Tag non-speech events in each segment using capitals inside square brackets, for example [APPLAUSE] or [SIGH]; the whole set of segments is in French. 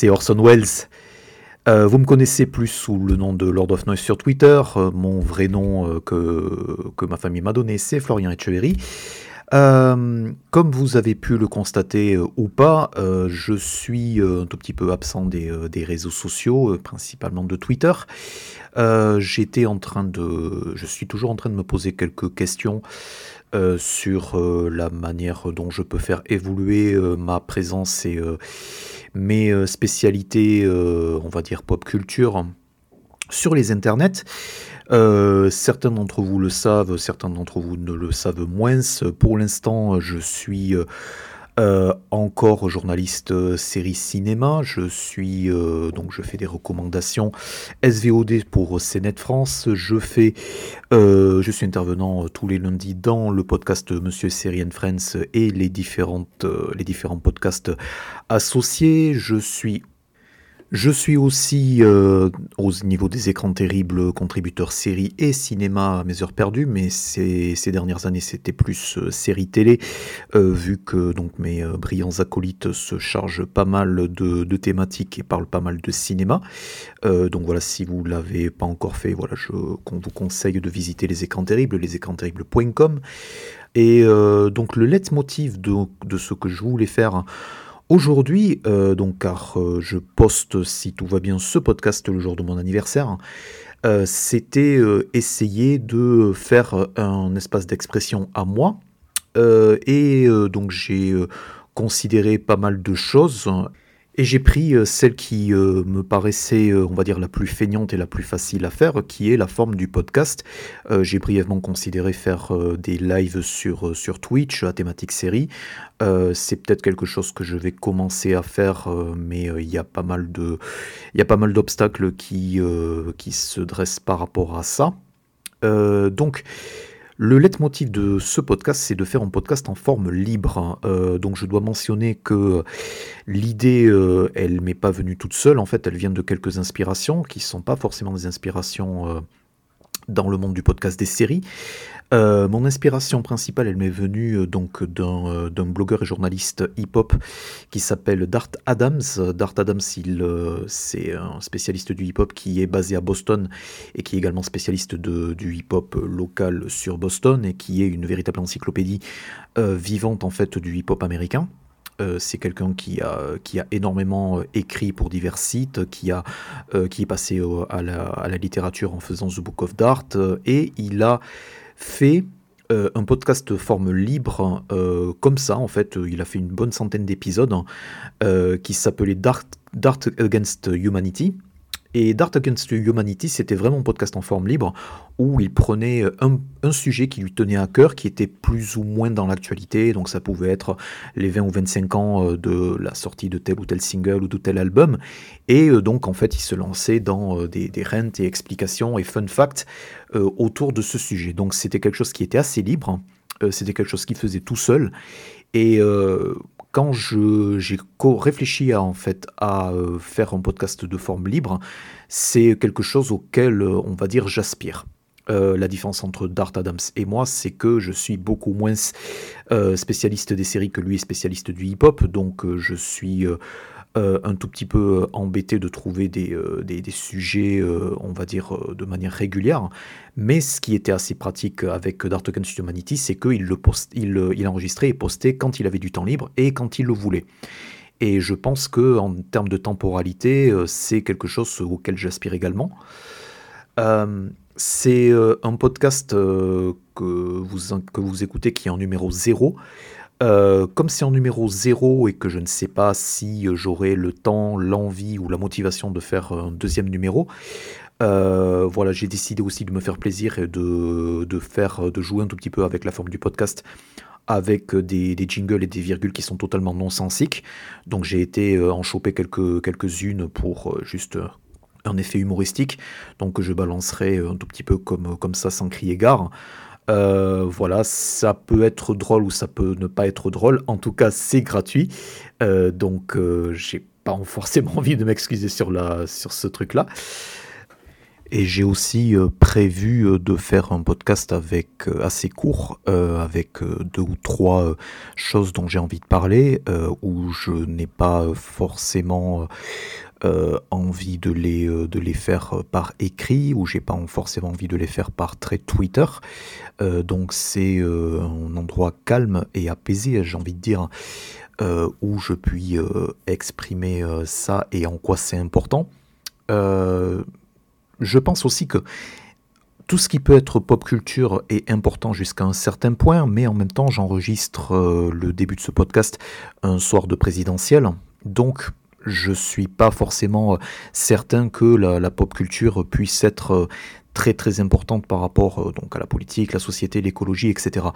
C'est Orson Welles. Euh, vous me connaissez plus sous le nom de Lord of Noise sur Twitter. Euh, mon vrai nom euh, que, que ma famille m'a donné, c'est Florian Echeverry. comme vous avez pu le constater ou pas, je suis un tout petit peu absent des, des réseaux sociaux, principalement de Twitter. J'étais en train de, je suis toujours en train de me poser quelques questions euh, sur euh, la manière dont je peux faire évoluer euh, ma présence et mes spécialités, on va dire pop culture, sur les internets. certains d'entre vous le savent, certains d'entre vous ne le savent moins. Pour l'instant, je suis euh, encore journaliste euh, série cinéma, je suis euh, donc je fais des recommandations SVOD pour CNET France. Je fais, je suis intervenant tous les lundis dans le podcast Monsieur Série and Friends et les différentes les différents podcasts associés. Je suis je suis aussi euh, au niveau des écrans terribles, contributeur série et cinéma à mes heures perdues, mais ces, dernières années c'était plus euh, série télé, euh, vu que donc mes brillants acolytes se chargent pas mal de, de, thématiques et parlent pas mal de cinéma. donc voilà, si vous l'avez pas encore fait, voilà, je vous conseille de visiter les écrans terribles, lesécransterribles.com. Et donc le leitmotiv de, de ce que je voulais faire Aujourd'hui, euh, donc car euh, je poste, si tout va bien, ce podcast le jour de mon anniversaire, euh, c'était essayer de faire un espace d'expression à moi. et donc j'ai considéré pas mal de choses et j'ai pris euh, celle qui euh, me paraissait, euh, on va dire, la plus feignante et la plus facile à faire, qui est la forme du podcast. j'ai brièvement considéré faire des lives sur, sur Twitch à thématique série. c'est peut-être quelque chose que je vais commencer à faire, mais il y a pas mal il y a pas mal d'obstacles qui, qui se dressent par rapport à ça. donc, le leitmotiv de ce podcast, c'est de faire un podcast en forme libre. Euh, donc je dois mentionner que l'idée, euh, elle m'est pas venue toute seule. En fait, elle vient de quelques inspirations qui ne sont pas forcément des inspirations euh, dans le monde du podcast des séries. Euh, mon inspiration principale, elle m'est venue euh, donc euh, d'un blogueur et journaliste hip-hop qui s'appelle Dart Adams. Dart Adams, c'est un spécialiste du hip-hop qui est basé à Boston et qui est également spécialiste du hip-hop local sur Boston et qui est une véritable encyclopédie vivante en fait du hip-hop américain. C'est quelqu'un qui a, énormément écrit pour divers sites, qui, qui est passé à la, littérature en faisant The Book of Dart, et il a fait euh, un podcast forme libre euh, comme ça en fait. Il a fait une bonne centaine d'épisodes euh, qui s'appelait Dart, Dart Against Humanity et Dart Against Humanity, c'était vraiment un podcast en forme libre où il prenait un, sujet qui lui tenait à cœur, qui était plus ou moins dans l'actualité. Donc ça pouvait être les 20 ou 25 ans euh, de la sortie de tel ou tel single ou de tel album. Et euh, donc en fait, il se lançait dans euh, des, des rentes et explications et fun facts autour de ce sujet. Donc c'était quelque chose qui était assez libre. C'était quelque chose qu'il faisait tout seul. Et quand j'ai réfléchi à, en fait, à euh, faire un podcast de forme libre, c'est quelque chose auquel, euh, on va dire, j'aspire. Euh, la différence entre Dart Adams et moi, c'est que je suis beaucoup moins spécialiste des séries que lui est spécialiste du hip-hop, donc je suis euh, un tout petit peu euh, embêté de trouver des, euh, des, sujets, on va dire, de manière régulière. Mais ce qui était assez pratique avec Dark Against Humanity, c'est qu'il le il, il enregistrait et postait quand il avait du temps libre et quand il le voulait. Et je pense que en termes de temporalité, c'est quelque chose auquel j'aspire également. c'est un podcast que, vous, que vous écoutez qui est en numéro 0. Euh, comme c'est en numéro 0 et que je ne sais pas si j'aurai le temps, l'envie ou la motivation de faire un deuxième numéro, euh, voilà, j'ai décidé aussi de me faire plaisir et de, faire, de jouer un tout petit peu avec la forme du podcast avec des, jingles et des virgules qui sont totalement non-sensiques. Donc j'ai été euh, en choper quelques, quelques-unes pour juste un effet humoristique. Donc je balancerai un tout petit peu comme, comme ça sans crier gare. Euh, voilà, ça peut être drôle ou ça peut ne pas être drôle. En tout cas, c'est gratuit. Euh, donc, euh, j'ai pas [LAUGHS] forcément envie de m'excuser sur, sur ce truc-là. Et j'ai aussi prévu de faire un podcast avec assez court, avec deux ou trois choses dont j'ai envie de parler, où je n'ai pas forcément euh, envie de les, euh, de les faire euh, par écrit ou j'ai pas forcément envie de les faire par trait Twitter. donc c'est un endroit calme et apaisé, j'ai envie de dire, où je puis exprimer ça et en quoi c'est important. je pense aussi que tout ce qui peut être pop culture est important jusqu'à un certain point, mais en même temps j'enregistre le début de ce podcast un soir de présidentiel. Donc je suis pas forcément euh, certain que la, pop culture puisse être euh, très très importante par rapport euh, donc à la politique, la société, l'écologie, etc.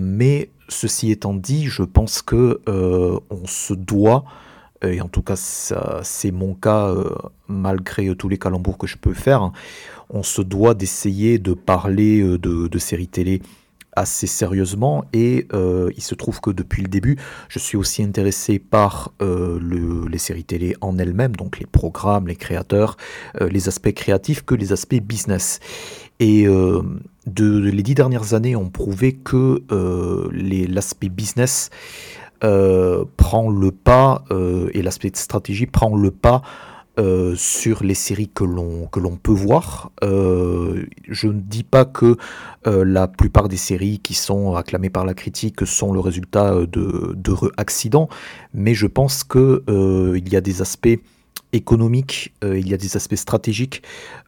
mais ceci étant dit, je pense que on se doit, et en tout cas c'est mon cas malgré tous les calembours que je peux faire, on se doit d'essayer de parler de séries télé assez sérieusement et euh, il se trouve que depuis le début, je suis aussi intéressé par euh, le, les séries télé en elles-mêmes, donc les programmes, les créateurs, euh, les aspects créatifs que les aspects business. Et de, les dix dernières années ont prouvé que l'aspect business prend le pas et l'aspect stratégie prend le pas euh, sur les séries que l'on que l'on peut voir. Euh, je ne dis pas que euh, la plupart des séries qui sont acclamées par la critique sont le résultat de d'heureux accidents, mais je pense que il y a des aspects économiques, il y a des aspects stratégiques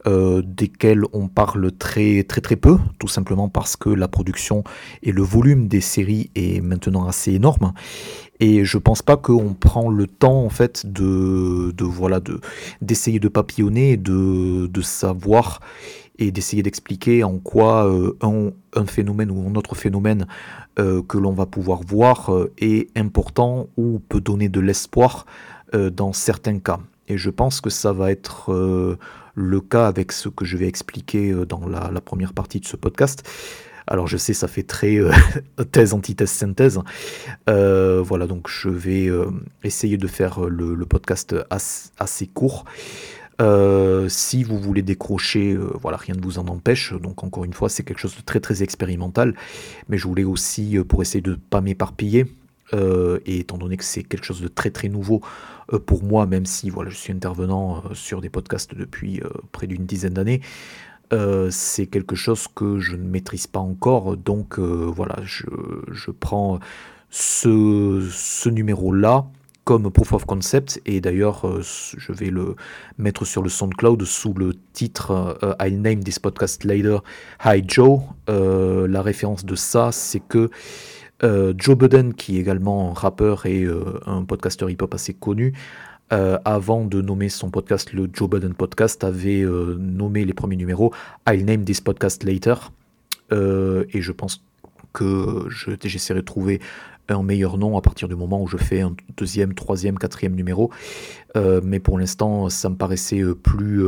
desquels on parle très très très peu, tout simplement parce que la production et le volume des séries est maintenant assez énorme. Et je pense pas qu'on prend le temps en fait de, de voilà de d'essayer de papillonner, de, de savoir et d'essayer d'expliquer en quoi euh, un, phénomène ou un autre phénomène euh, que l'on va pouvoir voir euh, est important ou peut donner de l'espoir dans certains cas. Et je pense que ça va être le cas avec ce que je vais expliquer dans la, première partie de ce podcast. Alors je sais, ça fait très euh, [LAUGHS] thèse, antithèse, synthèse. Euh, voilà, donc je vais euh, essayer de faire le, podcast assez, court. si vous voulez décrocher, voilà, rien ne vous en empêche. Donc encore une fois, c'est quelque chose de très très expérimental. Mais je voulais aussi, pour essayer de ne pas m'éparpiller, et étant donné que c'est quelque chose de très très nouveau pour moi, même si voilà, je suis intervenant sur des podcasts depuis près d'une dizaine d'années, euh, c'est quelque chose que je ne maîtrise pas encore, donc euh, voilà, je, prends ce, numéro-là comme proof of concept, et d'ailleurs euh, je vais le mettre sur le SoundCloud sous le titre I'll name this podcast later, Hi Joe. la référence de ça, c'est que Joe Budden, qui est également rappeur et un podcasteur hip-hop assez connu, euh, avant de nommer son podcast le Joe Budden Podcast, avait euh, nommé les premiers numéros I'll name this podcast later. Euh, et je pense que j'essaierai de trouver un meilleur nom à partir du moment où je fais un deuxième, troisième, quatrième numéro. mais pour l'instant, ça me paraissait plus,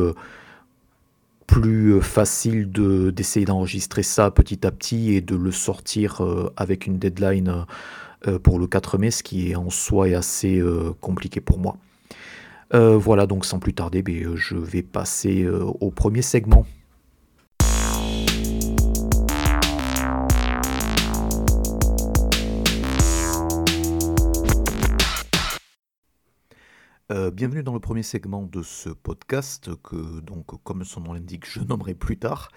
plus facile d'essayer d'enregistrer ça petit à petit et de le sortir avec une deadline pour le 4 mai, ce qui en soi est assez compliqué pour moi. Euh, voilà, donc sans plus tarder, ben, euh, je vais passer euh, au premier segment. Bienvenue dans le premier segment de ce podcast que, donc, comme son nom l'indique, je nommerai plus tard.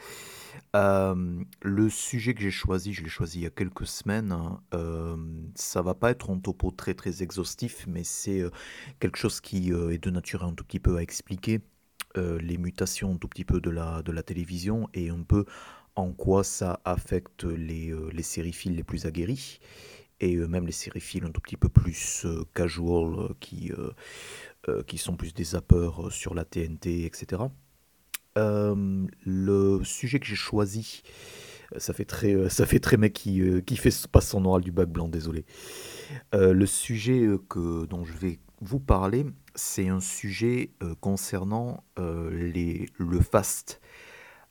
Euh, le sujet que j'ai choisi, je l'ai choisi il y a quelques semaines. Hein, euh, ça va pas être un topo très très exhaustif, mais c'est euh, quelque chose qui est de nature un tout petit peu à expliquer les mutations tout petit peu de la, de la télévision et un peu en quoi ça affecte les, les les plus aguerris et même les sériphiles un tout petit peu plus casual qui, qui sont plus des zappeurs sur la TNT, etc. Euh, le sujet que j'ai choisi, euh, ça fait très, euh, ça fait très mec qui, qui fait pas son oral du bac blanc, désolé. le sujet que, dont je vais vous parler, c'est un sujet concernant les, le fast.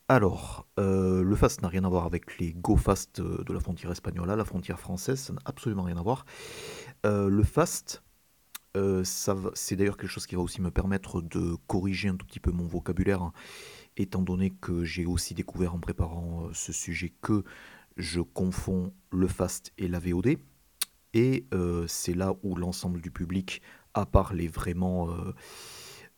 Alors, le fast n'a rien à voir avec les go fast de la frontière espagnole, la frontière française, ça n'a absolument rien à voir. le fast, c'est d'ailleurs quelque chose qui va aussi me permettre de corriger un tout petit peu mon vocabulaire étant donné que j'ai aussi découvert en préparant ce sujet que je confonds le fast et la VOD. Et c'est là où l'ensemble du public, à part les vraiment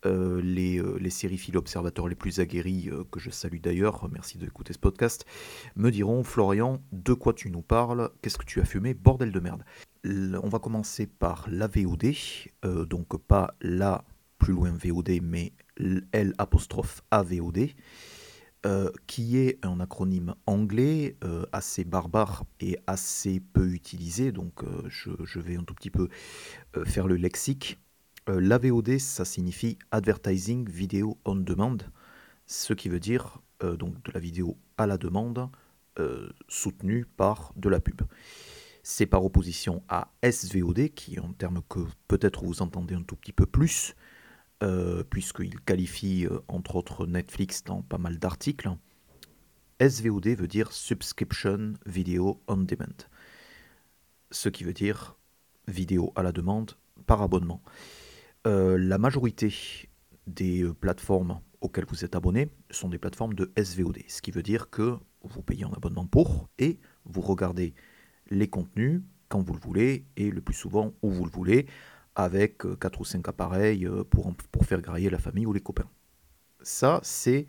euh, les, euh, observateurs les plus aguerris, euh, que je salue d'ailleurs, merci d'écouter ce podcast, me diront Florian, de quoi tu nous parles Qu'est-ce que tu as fumé Bordel de merde. on va commencer par la VOD, donc pas la plus loin VOD, mais L AVOD. Euh, qui est un acronyme anglais assez barbare et assez peu utilisé, donc je, je, vais un tout petit peu faire le lexique. Euh, L'AVOD, ça signifie Advertising Video on Demand, ce qui veut dire euh, donc de la vidéo à la demande euh, soutenue par de la pub. C'est par opposition à SVOD, qui est un terme que peut-être vous entendez un tout petit peu plus, puisqu'il qualifie entre autres Netflix dans pas mal d'articles. SVOD veut dire Subscription Video on Demand, ce qui veut dire vidéo à la demande par abonnement. Euh, la majorité des euh, plateformes auxquelles vous êtes abonné sont des plateformes de SVOD, ce qui veut dire que vous payez un abonnement pour et vous regardez les contenus quand vous le voulez et le plus souvent où vous le voulez avec 4 euh, ou 5 appareils pour, pour faire grailler la famille ou les copains. Ça, c'est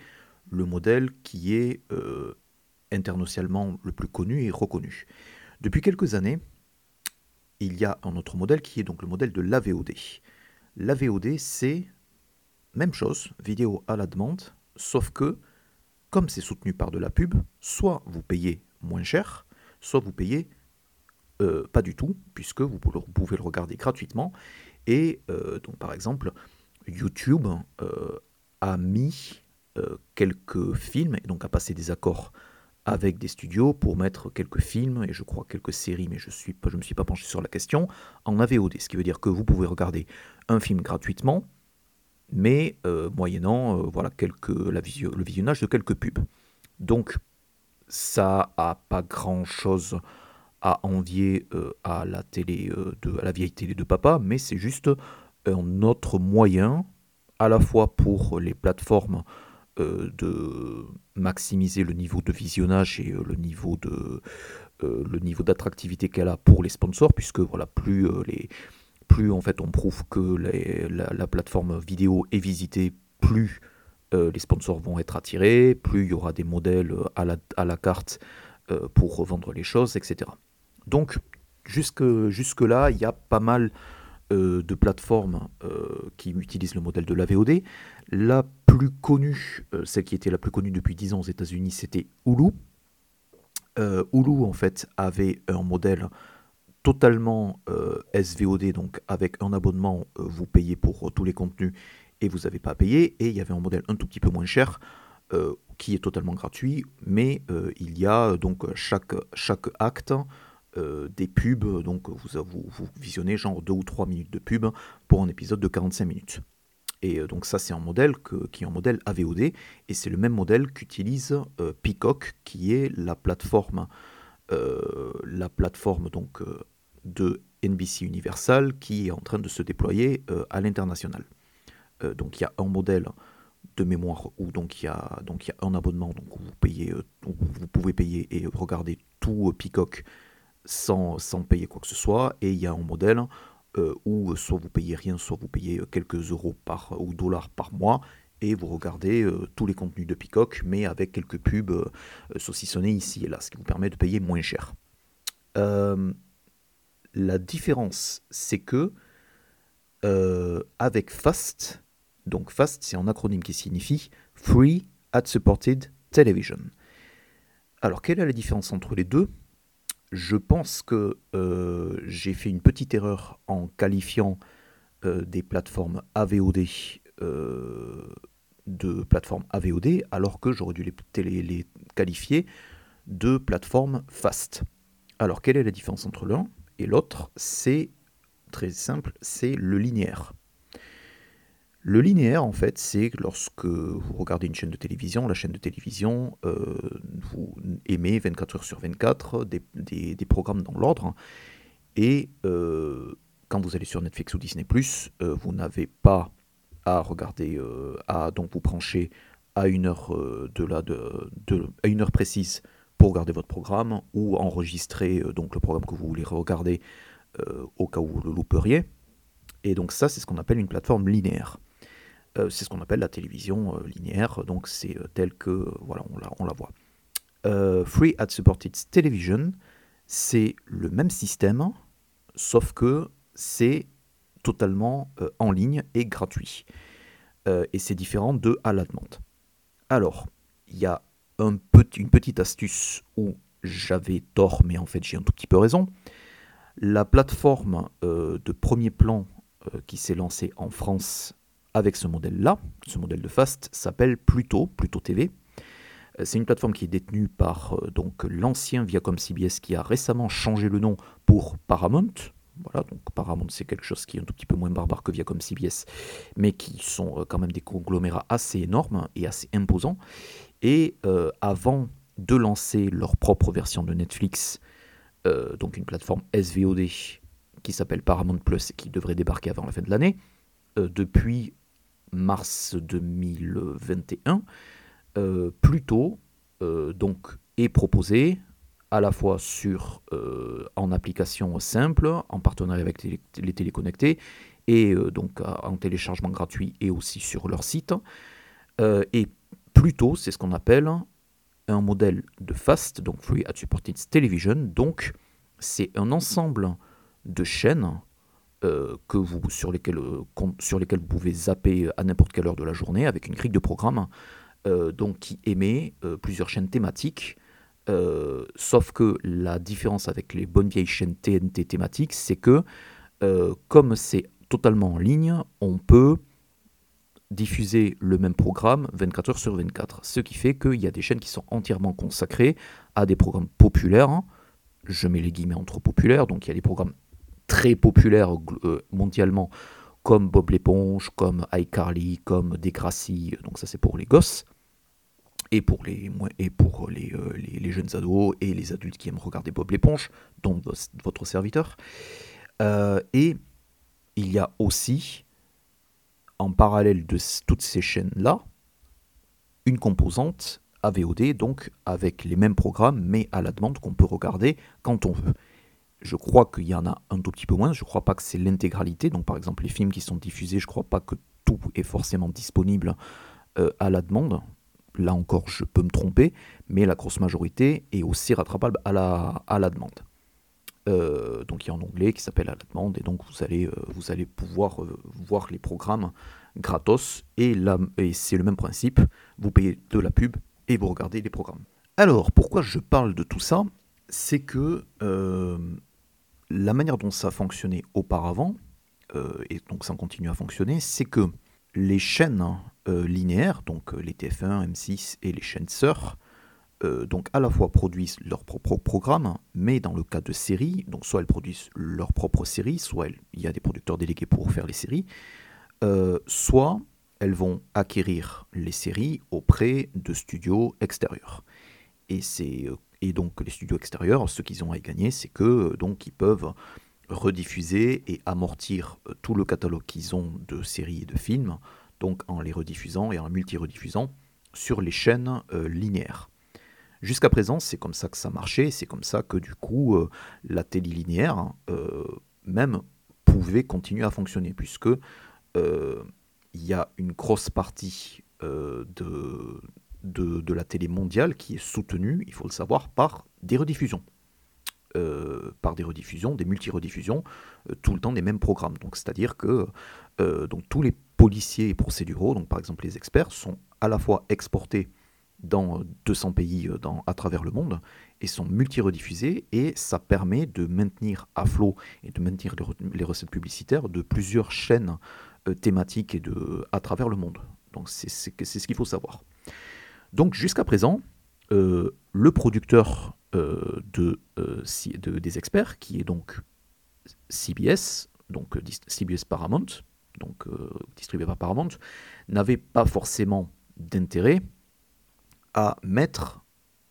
le modèle qui est internationalement le plus connu et reconnu. Depuis quelques années, il y a un autre modèle qui est donc le modèle de l'AVOD. La VOD, c'est même chose, vidéo à la demande, sauf que, comme c'est soutenu par de la pub, soit vous payez moins cher, soit vous payez euh, pas du tout, puisque vous pouvez le regarder gratuitement. Et euh, donc, par exemple, YouTube euh, a mis quelques films, et donc a passé des accords avec des studios pour mettre quelques films et je crois quelques séries, mais je ne je me suis pas penché sur la question, en AVOD. Ce qui veut dire que vous pouvez regarder un film gratuitement, mais euh, moyennant euh, voilà, quelques, le visionnage de quelques pubs. Donc ça a pas grand-chose à envier euh, à, la télé, de, la vieille télé de papa, mais c'est juste un autre moyen, à la fois pour les plateformes de maximiser le niveau de visionnage et le niveau de le niveau d'attractivité qu'elle a pour les sponsors, puisque voilà, plus les plus en fait on prouve que la, plateforme vidéo est visitée, plus les sponsors vont être attirés, plus il y aura des modèles à la, à la carte pour revendre les choses, etc. Donc jusque, jusque là, il y a pas mal euh, de plateformes euh, qui utilisent le modèle de la VOD. La plus connue, euh, celle qui était la plus connue depuis 10 ans aux États-Unis, c'était Hulu. Hulu, en fait, avait un modèle totalement SVOD, donc avec un abonnement, vous payez pour tous les contenus et vous n'avez pas à payer. Et il y avait un modèle un tout petit peu moins cher, qui est totalement gratuit, mais il y a donc chaque, chaque acte euh, des pubs, donc vous, vous, visionnez genre 2 ou 3 minutes de pub pour un épisode de 45 minutes. Et euh, donc ça c'est un modèle qui est un modèle AVOD, et c'est le même modèle qu'utilise euh, Peacock, qui est la plateforme, la plateforme donc, de NBC Universal qui est en train de se déployer à l'international. donc il y a un modèle de mémoire où donc il y a donc il y a un abonnement donc vous payez vous pouvez payer et regarder tout Peacock sans, payer quoi que ce soit. Et il y a un modèle euh, où soit vous payez rien, soit vous payez quelques euros par, ou dollars par mois. Et vous regardez euh, tous les contenus de Peacock, mais avec quelques pubs euh, saucissonnées ici et là, ce qui vous permet de payer moins cher. La différence, c'est que avec FAST, donc FAST, c'est un acronyme qui signifie Free Ad Supported Television. Alors, quelle est la différence entre les deux? Je pense que euh, j'ai fait une petite erreur en qualifiant euh, des plateformes AVOD euh, de plateformes AVOD, alors que j'aurais dû les, les, qualifier de plateformes fast. Alors, quelle est la différence entre l'un? Et l'autre C'est très simple, c'est le linéaire. Le linéaire, en fait, c'est lorsque vous regardez une chaîne de télévision, la chaîne de télévision, euh, vous émet 24 heures sur 24 des, programmes dans l'ordre. Et euh, quand vous allez sur Netflix ou Disney, euh, vous n'avez pas à regarder, à donc vous brancher à une heure, de de, à une heure précise pour regarder votre programme ou enregistrer donc le programme que vous voulez regarder au cas où vous le louperiez. Et donc ça, c'est ce qu'on appelle une plateforme linéaire. c'est ce qu'on appelle la télévision linéaire, donc c'est tel que voilà, on la, on la voit. Free Ad Supported Television, c'est le même système, sauf que c'est totalement euh, en ligne et gratuit. Euh, et c'est différent de à la demande. Alors, il y a petit, une petite astuce où j'avais tort, mais en fait j'ai un tout petit peu raison. La plateforme euh, de premier plan qui s'est lancée en France avec ce modèle-là, ce modèle de Fast, s'appelle Pluto, Pluto TV. C'est une plateforme qui est détenue par l'ancien Viacom CBS qui a récemment changé le nom pour Paramount, voilà, donc Paramount, c'est quelque chose qui est un tout petit peu moins barbare que Viacom CBS, mais qui sont euh, quand même des conglomérats assez énormes et assez imposants. Et euh, avant de lancer leur propre version de Netflix, euh, donc une plateforme SVOD qui s'appelle Paramount Plus et qui devrait débarquer avant la fin de l'année, depuis mars 2021, plutôt donc est proposé à la fois sur, euh, en application simple, en partenariat avec les, téléconnectés, et euh, donc en téléchargement gratuit et aussi sur leur site. Euh, et plutôt, c'est ce qu'on appelle un modèle de FAST, donc Free Ad Supported Television. Donc, c'est un ensemble de chaînes que vous, sur, lesquelles, sur lesquelles vous pouvez zapper à n'importe quelle heure de la journée avec une grille de programme donc qui émet plusieurs chaînes thématiques euh, sauf que la différence avec les bonnes vieilles chaînes TNT thématiques, c'est que euh, comme c'est totalement en ligne, on peut diffuser le même programme 24 heures sur 24. Ce qui fait qu'il y a des chaînes qui sont entièrement consacrées à des programmes populaires. Je mets les guillemets entre populaires, donc il y a des programmes très populaires euh, mondialement comme Bob l'éponge, comme iCarly, comme Degrassi, donc ça c'est pour les gosses et pour les, et pour euh, les, les, jeunes ados et les adultes qui aiment regarder Bob l'éponge, dont votre serviteur. Euh, et il y a aussi, en parallèle de toutes ces chaînes-là, une composante AVOD, donc avec les mêmes programmes, mais à la demande qu'on peut regarder quand on veut. Je crois qu'il y en a un tout petit peu moins, je ne crois pas que c'est l'intégralité, donc par exemple les films qui sont diffusés, je ne crois pas que tout est forcément disponible euh, à la demande, Là encore, je peux me tromper, mais la grosse majorité est aussi rattrapable à la, à la demande. Euh, donc il y a un onglet qui s'appelle à la demande et donc vous allez, euh, pouvoir euh, voir les programmes gratos et, c'est le même principe, vous payez de la pub et vous regardez les programmes. Alors pourquoi je parle de tout ça? C'est que la manière dont ça fonctionnait auparavant, et donc ça continue à fonctionner, c'est que les chaînes euh, linéaires, donc euh, les TF1, M6 et les chaînes sœurs, euh, donc à la fois produisent leur propre programme, mais dans le cas de séries, donc soit elles produisent leur propre série, soit il y a des producteurs délégués pour faire les séries, soit elles vont acquérir les séries auprès de studios extérieurs. Et, et donc les studios extérieurs, ce qu'ils ont à y gagner, c'est que donc ils peuvent rediffuser et amortir tout le catalogue qu'ils ont de séries et de films donc en les rediffusant et en multi-rediffusant sur les chaînes euh, linéaires. Jusqu'à présent, c'est comme ça que ça marchait, c'est comme ça que du coup, euh, la télé linéaire hein, euh, même pouvait continuer à fonctionner, puisque il y a une grosse partie de, la télé mondiale qui est soutenue, il faut le savoir, par des rediffusions. par des rediffusions, des multi-rediffusions, tout le temps des mêmes programmes. Donc, c'est-à-dire que tous les policiers et procéduraux, donc par exemple les experts, sont à la fois exportés dans 200 pays euh, à travers le monde et sont multi-rediffusés et ça permet de maintenir à flot et de maintenir les, recettes publicitaires de plusieurs chaînes euh, thématiques et de, à travers le monde. Donc c'est ce qu'il faut savoir. Donc jusqu'à présent, euh, le producteur de, de, des experts, qui est donc CBS, donc CBS Paramount, donc distribué par Paramount, n'avait pas forcément d'intérêt à mettre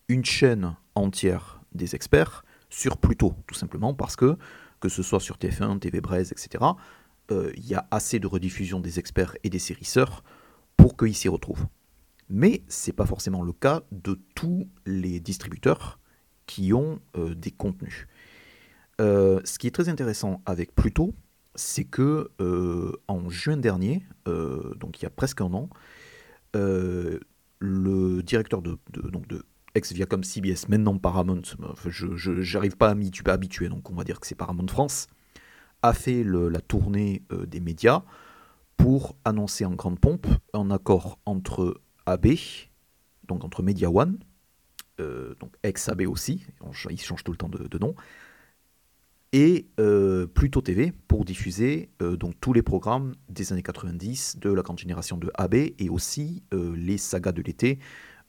une chaîne entière des experts sur Pluto, tout simplement parce que, que ce soit sur TF1, TV Braise, etc., euh, il y a assez de rediffusion des experts et des séries sœurs pour qu'ils s'y retrouvent. Mais ce n'est pas forcément le cas de tous les distributeurs qui ont des contenus. ce qui est très intéressant avec Pluto, c'est que en juin dernier, donc il y a presque un an, le directeur de, donc de ex-Viacom CBS, maintenant Paramount, je n'arrive pas à m'y habituer, donc on va dire que c'est Paramount France, a fait la tournée euh, des médias pour annoncer en grande pompe un accord entre AB, donc entre Media One, euh, donc ex-AB aussi, il change tout le temps de, nom, et euh, Pluto TV pour diffuser donc tous les programmes des années 90 de la grande génération de AB et aussi les sagas de l'été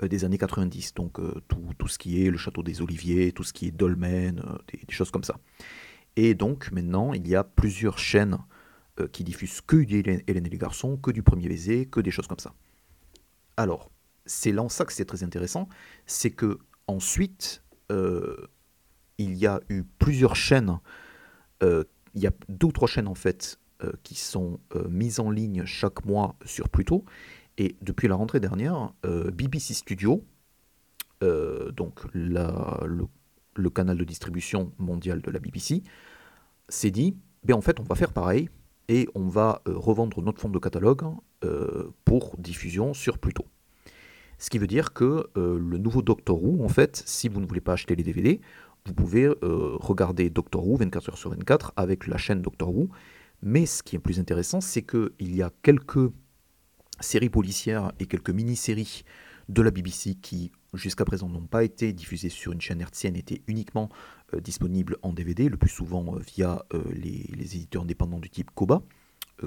des années 90, donc tout, ce qui est le château des Oliviers, tout ce qui est Dolmen, des, choses comme ça. Et donc maintenant, il y a plusieurs chaînes euh, qui diffusent que du Hélène et les garçons, que du premier baiser, que des choses comme ça. Alors, c'est là en ça que c'est très intéressant, c'est que ensuite, euh, il y a eu plusieurs chaînes, euh, il y a deux ou trois chaînes en fait, qui sont mises en ligne chaque mois sur Pluto. Et depuis la rentrée dernière, BBC Studio, donc le canal de distribution mondial de la BBC, s'est dit, ben en fait on va faire pareil et on va euh, revendre notre fonds de catalogue euh, pour diffusion sur Pluto. Ce qui veut dire que euh, le nouveau Doctor Who, en fait, si vous ne voulez pas acheter les DVD, vous pouvez regarder Doctor Who 24 heures sur 24 avec la chaîne Doctor Who. Mais ce qui est plus intéressant, c'est qu'il y a quelques séries policières et quelques mini-séries de la BBC qui jusqu'à présent n'ont pas été diffusées sur une chaîne hertzienne étaient uniquement euh, disponibles en DVD, le plus souvent euh, via euh, les, éditeurs indépendants du type Koba,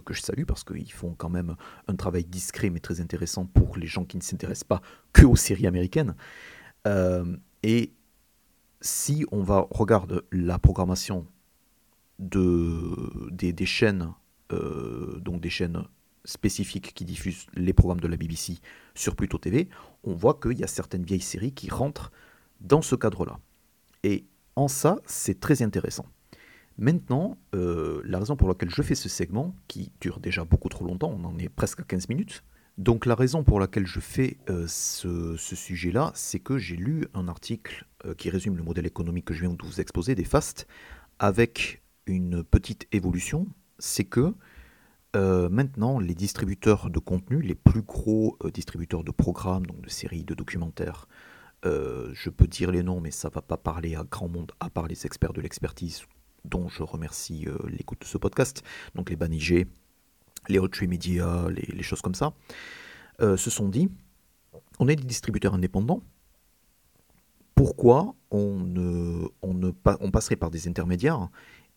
que je salue parce qu'ils font quand même un travail discret mais très intéressant pour les gens qui ne s'intéressent pas que aux séries américaines. et si on va regarder la programmation de, des, chaînes, donc des chaînes spécifiques qui diffusent les programmes de la BBC sur Pluto TV, on voit qu'il y a certaines vieilles séries qui rentrent dans ce cadre-là. Et en ça, c'est très intéressant. Maintenant, euh, la raison pour laquelle je fais ce segment, qui dure déjà beaucoup trop longtemps, on en est presque à 15 minutes, donc la raison pour laquelle je fais euh, ce, sujet-là, c'est que j'ai lu un article euh, qui résume le modèle économique que je viens de vous exposer des FAST, avec une petite évolution, c'est que euh, maintenant, les distributeurs de contenu, les plus gros euh, distributeurs de programmes, donc de séries, de documentaires, euh, je peux dire les noms, mais ça va pas parler à grand monde, à part les experts de l'expertise, dont je remercie l'écoute de ce podcast, donc les Banigé, les Hottree Media, les, choses comme ça, se sont dit, on est des distributeurs indépendants, pourquoi on, ne, on, on passerait par des intermédiaires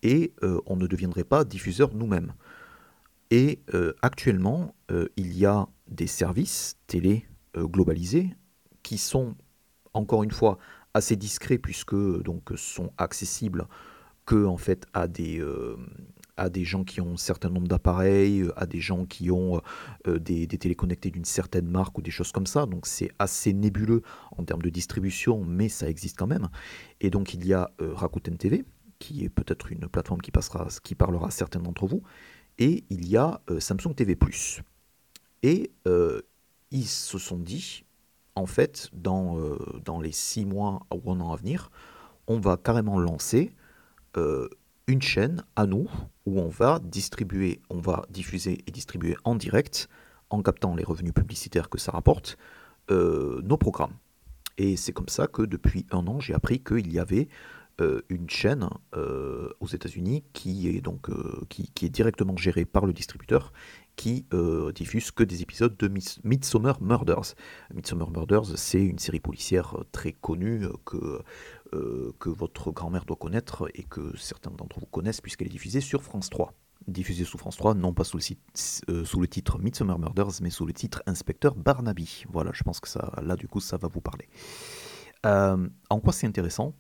et on ne deviendrait pas diffuseur nous-mêmes. Et euh, actuellement, euh, il y a des services télé euh, globalisés qui sont, encore une fois, assez discrets puisque donc sont accessibles que en fait à des à des gens qui ont un certain nombre d'appareils, à des gens qui ont des, des téléconnectés d'une certaine marque ou des choses comme ça. Donc c'est assez nébuleux en termes de distribution, mais ça existe quand même. Et donc il y a Rakuten TV, qui est peut-être une plateforme qui, passera, qui parlera à certains d'entre vous, et il y a euh, Samsung TV ⁇ Et euh, ils se sont dit, en fait, dans, euh, dans les six mois ou un an à venir, on va carrément lancer une chaîne à nous où on va distribuer, on va diffuser et distribuer en direct, en captant les revenus publicitaires que ça rapporte, nos programmes. Et c'est comme ça que depuis un an, j'ai appris qu'il y avait euh, une chaîne euh, aux États-Unis qui est donc euh, qui, est directement gérée par le distributeur qui diffuse que des épisodes de Midsommar Murders. Midsommar Murders, c'est une série policière très connue que, que votre grand-mère doit connaître et que certains d'entre vous connaissent puisqu'elle est diffusée sur France 3. Diffusée sous France 3, non pas sous le, sous le titre Midsommar Murders, mais sous le titre Inspecteur Barnaby. Voilà, je pense que ça, là du coup, ça va vous parler. en quoi c'est intéressant?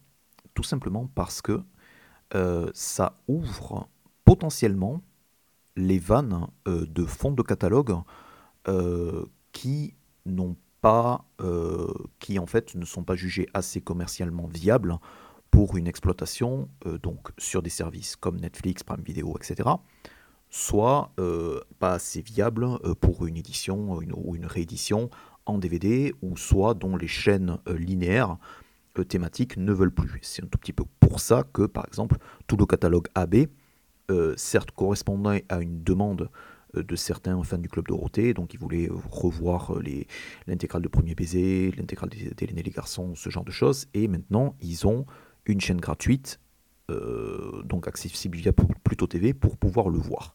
Tout simplement parce que euh, ça ouvre potentiellement les vannes euh, de fonds de catalogue euh, qui n'ont pas, qui en fait ne sont pas jugés assez commercialement viables pour une exploitation donc sur des services comme Netflix, Prime Video, etc. Soit pas assez viables pour une édition ou une réédition en DVD ou soit dont les chaînes linéaires thématiques ne veulent plus. C'est un tout petit peu pour ça que, par exemple, tout le catalogue AB, certes correspondait à une demande de certains fans du Club Dorothée, donc ils voulaient revoir l'intégrale de Premier Baiser, l'intégrale d'Hélène et les garçons, ce genre de choses, et maintenant ils ont une chaîne gratuite, euh, donc accessible via Pluto TV, pour pouvoir le voir.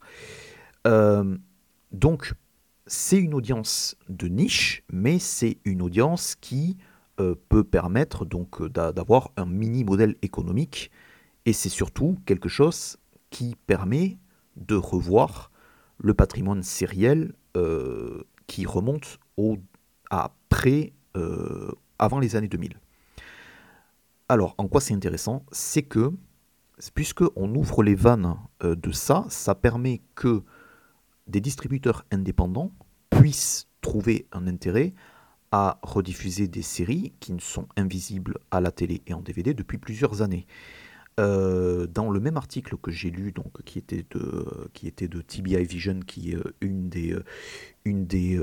Euh, donc c'est une audience de niche, mais c'est une audience qui euh, peut permettre donc d'avoir un mini modèle économique, et c'est surtout quelque chose qui permet de revoir le patrimoine sériel euh, qui remonte au, à euh, avant les années 2000. Alors, en quoi c'est intéressant? C'est que, puisque on ouvre les vannes euh, de ça, ça permet que des distributeurs indépendants puissent trouver un intérêt à rediffuser des séries qui ne sont invisibles à la télé et en DVD depuis plusieurs années. Euh, dans le même article que j'ai lu, donc, qui, était de, qui était de TBI Vision, qui est euh, une des, euh, une des,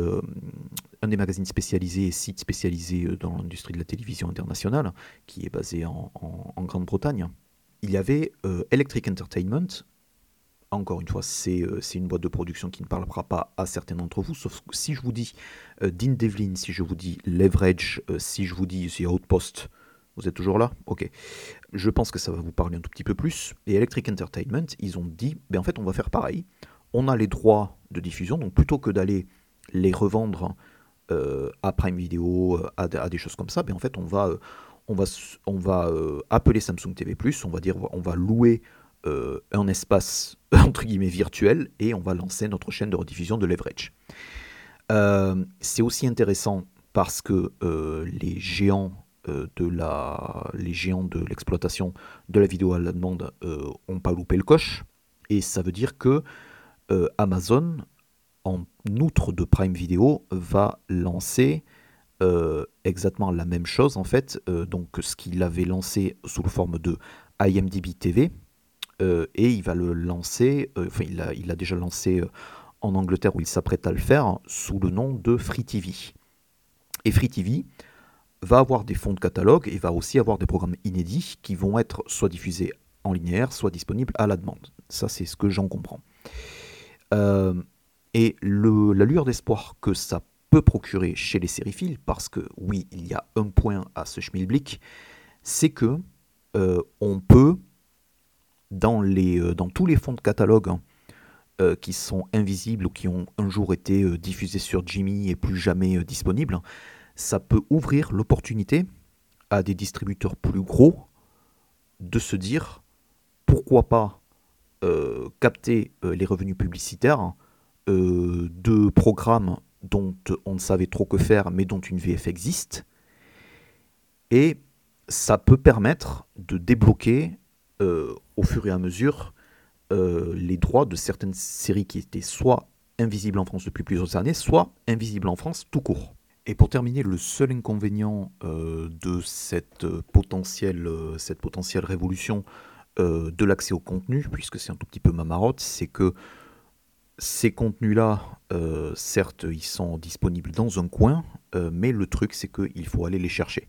un des magazines spécialisés et sites spécialisés dans l'industrie de la télévision internationale, qui est basé en, Grande-Bretagne, il y avait Electric Entertainment. Encore une fois, c'est une boîte de production qui ne parlera pas à certains d'entre vous, sauf que si je vous dis Dean Devlin, si je vous dis Leverage, si je vous dis The Outpost, vous êtes toujours là Ok. Je pense que ça va vous parler un tout petit peu plus. Et Electric Entertainment, ils ont dit, ben en fait, on va faire pareil. On a les droits de diffusion, donc plutôt que d'aller les revendre euh, à Prime Video, euh, à, des choses comme ça, ben en fait, on va, euh, on va, on va appeler Samsung TV+, on va dire, on va louer un espace [LAUGHS] entre guillemets virtuel et on va lancer notre chaîne de rediffusion de Leverage. c'est aussi intéressant parce que les géants de la, les géants de l'exploitation de la vidéo à la demande euh, ont pas loupé le coche. Et ça veut dire que euh, Amazon, en outre de Prime Video, va lancer exactement la même chose en fait, donc ce qu'il avait lancé sous la forme de IMDb TV, et il va le lancer, enfin il a, il a déjà lancé en Angleterre où il s'apprête à le faire, sous le nom de Free TV. Et Free TV, va avoir des fonds de catalogue et va aussi avoir des programmes inédits qui vont être soit diffusés en linéaire, soit disponibles à la demande. Ça, c'est ce que j'en comprends. Euh, et la lueur d'espoir que ça peut procurer chez les sériphiles, parce que oui, il y a un point à ce schmilblick, c'est que euh, on peut, dans, les, euh, dans tous les fonds de catalogue hein, qui sont invisibles ou qui ont un jour été diffusés sur Jimmy et plus jamais disponibles, ça peut ouvrir l'opportunité à des distributeurs plus gros de se dire pourquoi pas euh, capter euh, les revenus publicitaires euh, de programmes dont on ne savait trop que faire mais dont une VF existe et ça peut permettre de débloquer au fur et à mesure les droits de certaines séries qui étaient soit invisibles en France depuis plusieurs années, soit invisibles en France tout court. Et pour terminer, le seul inconvénient euh, de cette euh, potentielle, euh, cette potentielle révolution de l'accès au contenu, puisque c'est un tout petit peu ma marotte, c'est que ces contenus-là, certes, ils sont disponibles dans un coin, mais le truc, c'est qu'il faut aller les chercher.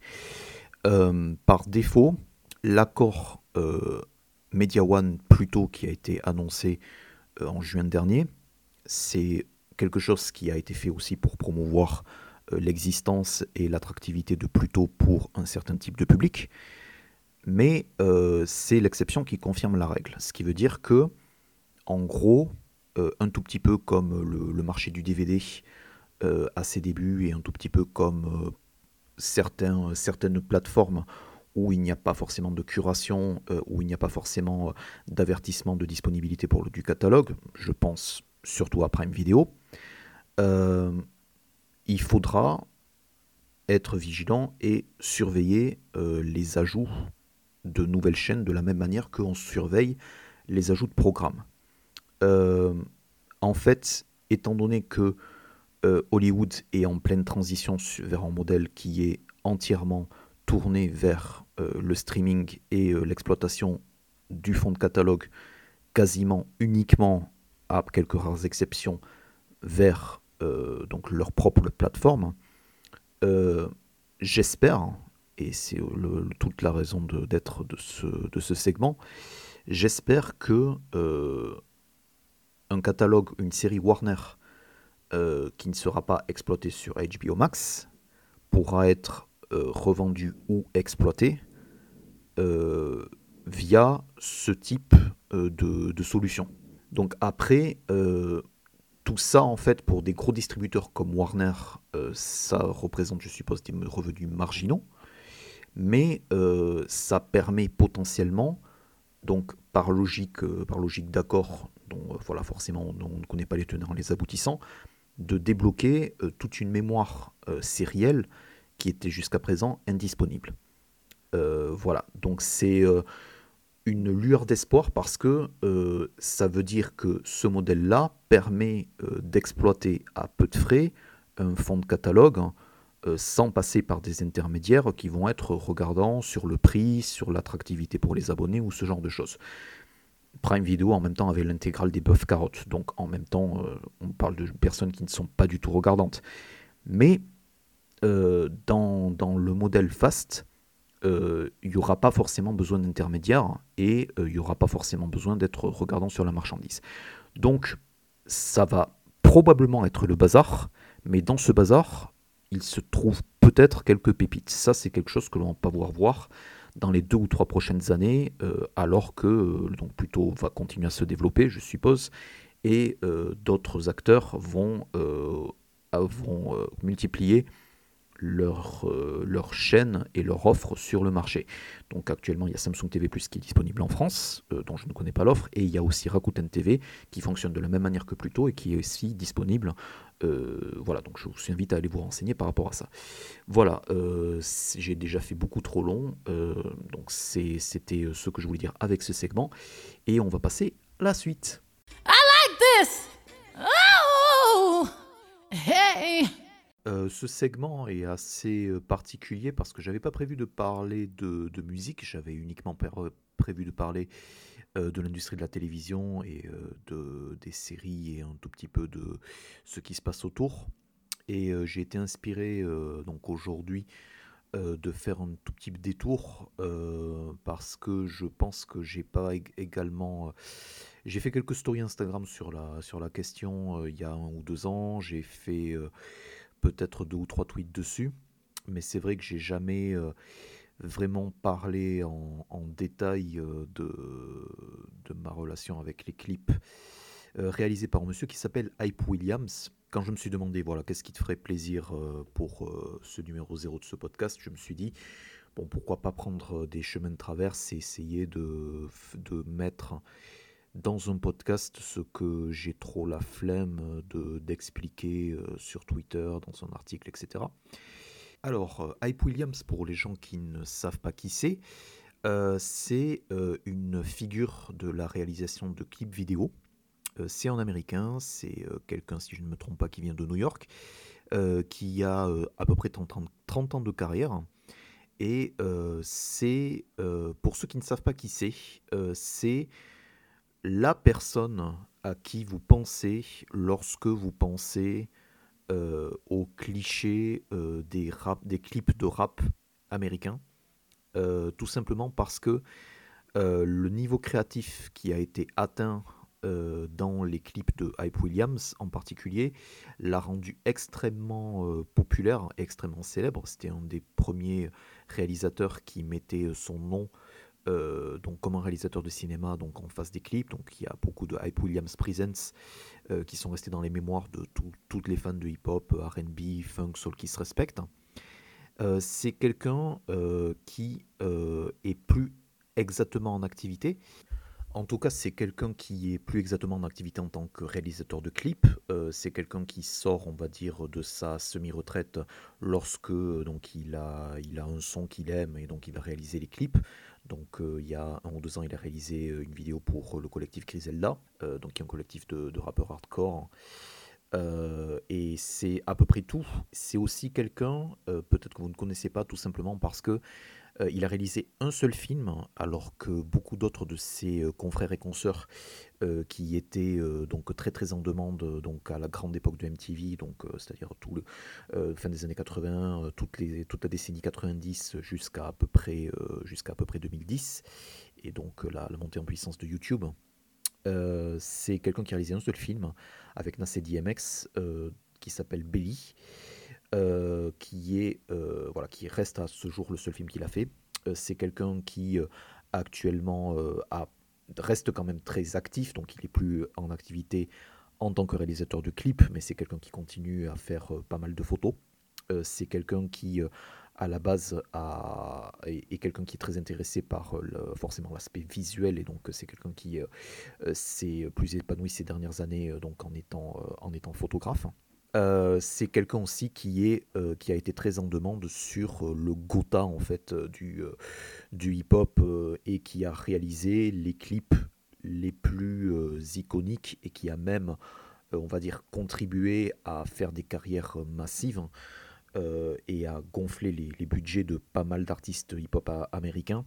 par défaut, l'accord Media One plutôt qui a été annoncé en juin dernier, c'est quelque chose qui a été fait aussi pour promouvoir l'existence et l'attractivité de Pluto pour un certain type de public, mais euh, c'est l'exception qui confirme la règle. Ce qui veut dire que, en gros, euh, un tout petit peu comme le, marché du DVD à ses débuts et un tout petit peu comme certains, certaines plateformes où il n'y a pas forcément de curation, où il n'y a pas forcément d'avertissement de disponibilité pour le, du catalogue, je pense surtout à Prime Video, il faudra être vigilant et surveiller euh, les ajouts de nouvelles chaînes de la même manière qu'on surveille les ajouts de programmes. Euh, en fait, étant donné que euh, Hollywood est en pleine transition vers un modèle qui est entièrement tourné vers le streaming et l'exploitation du fonds de catalogue quasiment uniquement, à quelques rares exceptions, vers donc leur propre plateforme, j'espère, et c'est toute la raison d'être de, ce, segment, j'espère que un catalogue, une série Warner qui ne sera pas exploitée sur HBO Max pourra être revendu ou exploité via ce type de, de, solution. Donc après, tout ça, en fait, pour des gros distributeurs comme Warner, ça représente, je suppose, des revenus marginaux mais euh, ça permet potentiellement, donc par logique, euh, par logique d'accord, dont euh, voilà forcément on, ne connaît pas les tenants, les aboutissants, de débloquer toute une mémoire sérielle qui était jusqu'à présent indisponible. voilà, donc c'est une lueur d'espoir parce que ça veut dire que ce modèle-là permet d'exploiter à peu de frais un fonds de catalogue euh, sans passer par des intermédiaires qui vont être regardants sur le prix, sur l'attractivité pour les abonnés ou ce genre de choses. Prime Video en même temps avait l'intégrale des bœufs carottes, donc en même temps euh, on parle de personnes qui ne sont pas du tout regardantes. Mais euh, dans, dans, le modèle fast, il n'y aura pas forcément besoin d'intermédiaires et il n'y aura pas forcément besoin d'être regardant sur la marchandise. Donc ça va probablement être le bazar, mais dans ce bazar, il se trouve peut-être quelques pépites. Ça, c'est quelque chose que l'on va pouvoir voir dans les deux ou trois prochaines années, euh, alors que euh, donc plutôt va continuer à se développer, je suppose, et euh, d'autres acteurs vont, vont multiplier leur, euh, chaîne et leur offre sur le marché. Donc actuellement, il y a Samsung TV Plus qui est disponible en France, euh, dont je ne connais pas l'offre, et il y a aussi Rakuten TV qui fonctionne de la même manière que plus tôt et qui est aussi disponible. Euh, voilà, donc je vous invite à aller vous renseigner par rapport à ça. Voilà, j'ai déjà fait beaucoup trop long, donc c'était ce que je voulais dire avec ce segment, et on va passer à la suite. I like this! Oh! Hey! Euh, ce segment est assez euh, particulier parce que j'avais pas prévu de parler de, musique, j'avais uniquement euh, prévu de parler de l'industrie de la télévision et de, des séries et un tout petit peu de ce qui se passe autour. Et j'ai été inspiré donc aujourd'hui de faire un tout petit détour parce que je pense que j'ai pas également j'ai fait quelques stories Instagram sur la sur la question il y a un ou deux ans j'ai fait peut-être deux ou trois tweets dessus, mais c'est vrai que j'ai jamais euh, vraiment parlé en, détail euh, de, ma relation avec les clips euh, réalisés par un monsieur qui s'appelle Hype Williams. Quand je me suis demandé, voilà, qu'est-ce qui te ferait plaisir pour ce numéro 0 de ce podcast, je me suis dit, bon, pourquoi pas prendre des chemins de traverse et essayer de mettre dans un podcast ce que j'ai trop la flemme de, d'expliquer euh, sur Twitter, dans un article, etc. Alors, euh, Hype Williams, pour les gens qui ne savent pas qui c'est, euh, c'est une figure de la réalisation de clips vidéo. c'est en américain, c'est quelqu'un, si je ne me trompe pas, qui vient de New York, qui a à peu près 30 ans, 30 ans de carrière. Et c'est, pour ceux qui ne savent pas qui c'est, c'est la personne à qui vous pensez lorsque vous pensez euh, aux clichés euh, des, rap, des clips de rap américains. Euh, tout simplement parce que le niveau créatif qui a été atteint dans les clips de Hype Williams en particulier l'a rendu extrêmement populaire, extrêmement célèbre. C'était un des premiers réalisateurs qui mettait son nom euh, donc comme un réalisateur de cinéma, donc en face des clips. Donc il y a beaucoup de Hype Williams Presents euh, qui sont restés dans les mémoires de toutes les fans de hip-hop, R&B, funk, soul qui se respectent. Euh, c'est quelqu'un qui est plus exactement en activité. En tout cas, c'est quelqu'un qui est plus exactement en activité en tant que réalisateur de clips. c'est quelqu'un qui sort, on va dire, de sa semi-retraite lorsque donc il a, il a un son qu'il aime et donc il va réaliser les clips. Donc euh, il y a un ou deux ans, il a réalisé euh, une vidéo pour le collectif Griselda, euh, donc qui est un collectif de, rappeurs hardcore. et c'est à peu près tout. C'est aussi quelqu'un, peut-être que vous ne connaissez pas, tout simplement parce que Euh, il a réalisé un seul film, alors que beaucoup d'autres de ses euh, confrères et consoeurs euh, qui étaient donc très très en demande donc à la grande époque de MTV, donc c'est-à-dire tout le fin des années 80, toutes les, toute la décennie 90 jusqu'à à peu près jusqu'à peu près 2010, et donc la, montée en puissance de YouTube. c'est quelqu'un qui a réalisé un seul film avec Nasser DMX qui s'appelle Belly. Euh, qui est euh, voilà qui reste à ce jour le seul film qu'il a fait. Euh, c'est quelqu'un qui actuellement reste quand même très actif, donc il est plus en activité en tant que réalisateur de clips, mais c'est quelqu'un qui continue à faire pas mal de photos. c'est quelqu'un qui à la base est, quelqu'un qui est très intéressé par forcément l'aspect visuel et donc c'est quelqu'un qui s'est plus épanoui ces dernières années donc en étant, en étant photographe. Euh, c'est quelqu'un aussi qui, est, euh, qui a été très en demande sur euh, le Gotha en fait du, du hip-hop et qui a réalisé les clips les plus iconiques et qui a même, on va dire, contribué à faire des carrières massives et à gonfler les, les budgets de pas mal d'artistes hip-hop américains.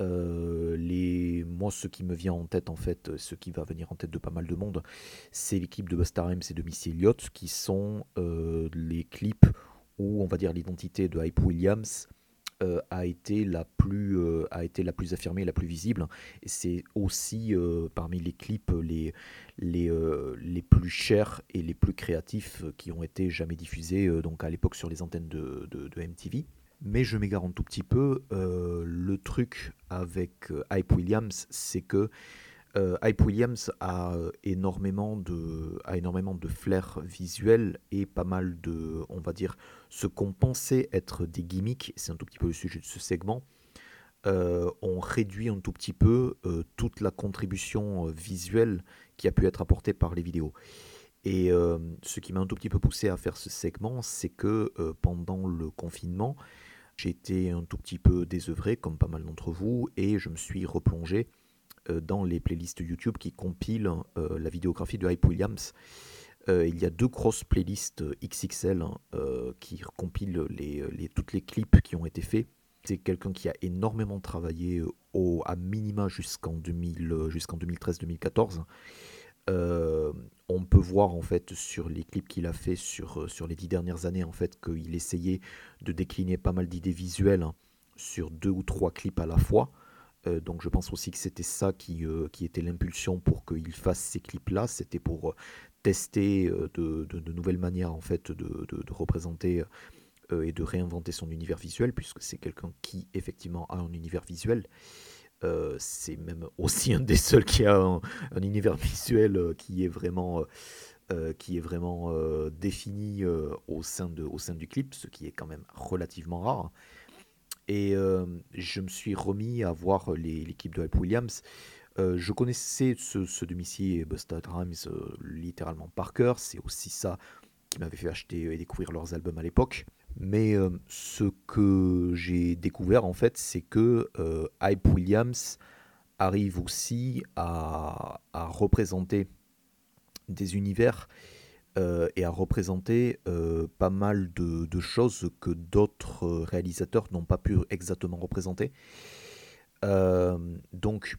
Euh, les... Moi, ce qui me vient en tête, en fait, ce qui va venir en tête de pas mal de monde, c'est l'équipe de Busta Rhymes et de Missy Elliott, qui sont euh, les clips où, on va dire, l'identité de Hype Williams euh, a, été la plus, a été la plus affirmée, la plus visible. Et c'est aussi parmi les clips les, les, les plus chers et les plus créatifs qui ont été jamais diffusés donc à l'époque sur les antennes de, de MTV. Mais je m'égare un tout petit peu. Euh, le truc avec euh, Hype Williams, c'est que euh, Hype Williams a énormément, de, a énormément de flair visuel et pas mal de, on va dire, ce qu'on pensait être des gimmicks, c'est un tout petit peu le sujet de ce segment, on réduit un tout petit peu toute la contribution visuelle qui a pu être apportée par les vidéos. Et ce qui m'a un tout petit peu poussé à faire ce segment, c'est que pendant le confinement, j'ai été un tout petit peu désœuvré, comme pas mal d'entre vous, et je me suis replongé euh, dans les playlists YouTube qui compilent euh, la vidéographie de Hype Williams. Euh, il y a deux grosses playlists XXL hein, qui compilent les, toutes les clips qui ont été faits. C'est quelqu'un qui a énormément travaillé au, à minima jusqu'en 2013-2014. Euh, on peut voir en fait sur les clips qu'il a fait sur, euh, sur les dix dernières années en fait qu'il essayait de décliner pas mal d'idées visuelles hein, sur deux ou trois clips à la fois. Euh, donc je pense aussi que c'était ça qui, qui était l'impulsion pour qu'il fasse ces clips-là. C'était pour tester de, de, nouvelles manières en fait de, de représenter et de réinventer son univers visuel, puisque c'est quelqu'un qui effectivement a un univers visuel. Euh, c'est même aussi un des seuls qui a un, univers visuel euh, qui est vraiment, euh, qui est vraiment défini au, sein de, au sein du clip, ce qui est quand même relativement rare. Et je me suis remis à voir l'équipe de Hype Williams. je connaissais ce, ce de Missy et Busta Rhymes littéralement par cœur. C'est aussi ça qui m'avait fait acheter et découvrir leurs albums à l'époque. Mais euh, ce que j'ai découvert en fait, c'est que euh, Hype Williams arrive aussi à, représenter des univers euh, et à représenter pas mal de, choses que d'autres réalisateurs n'ont pas pu exactement représenter. donc,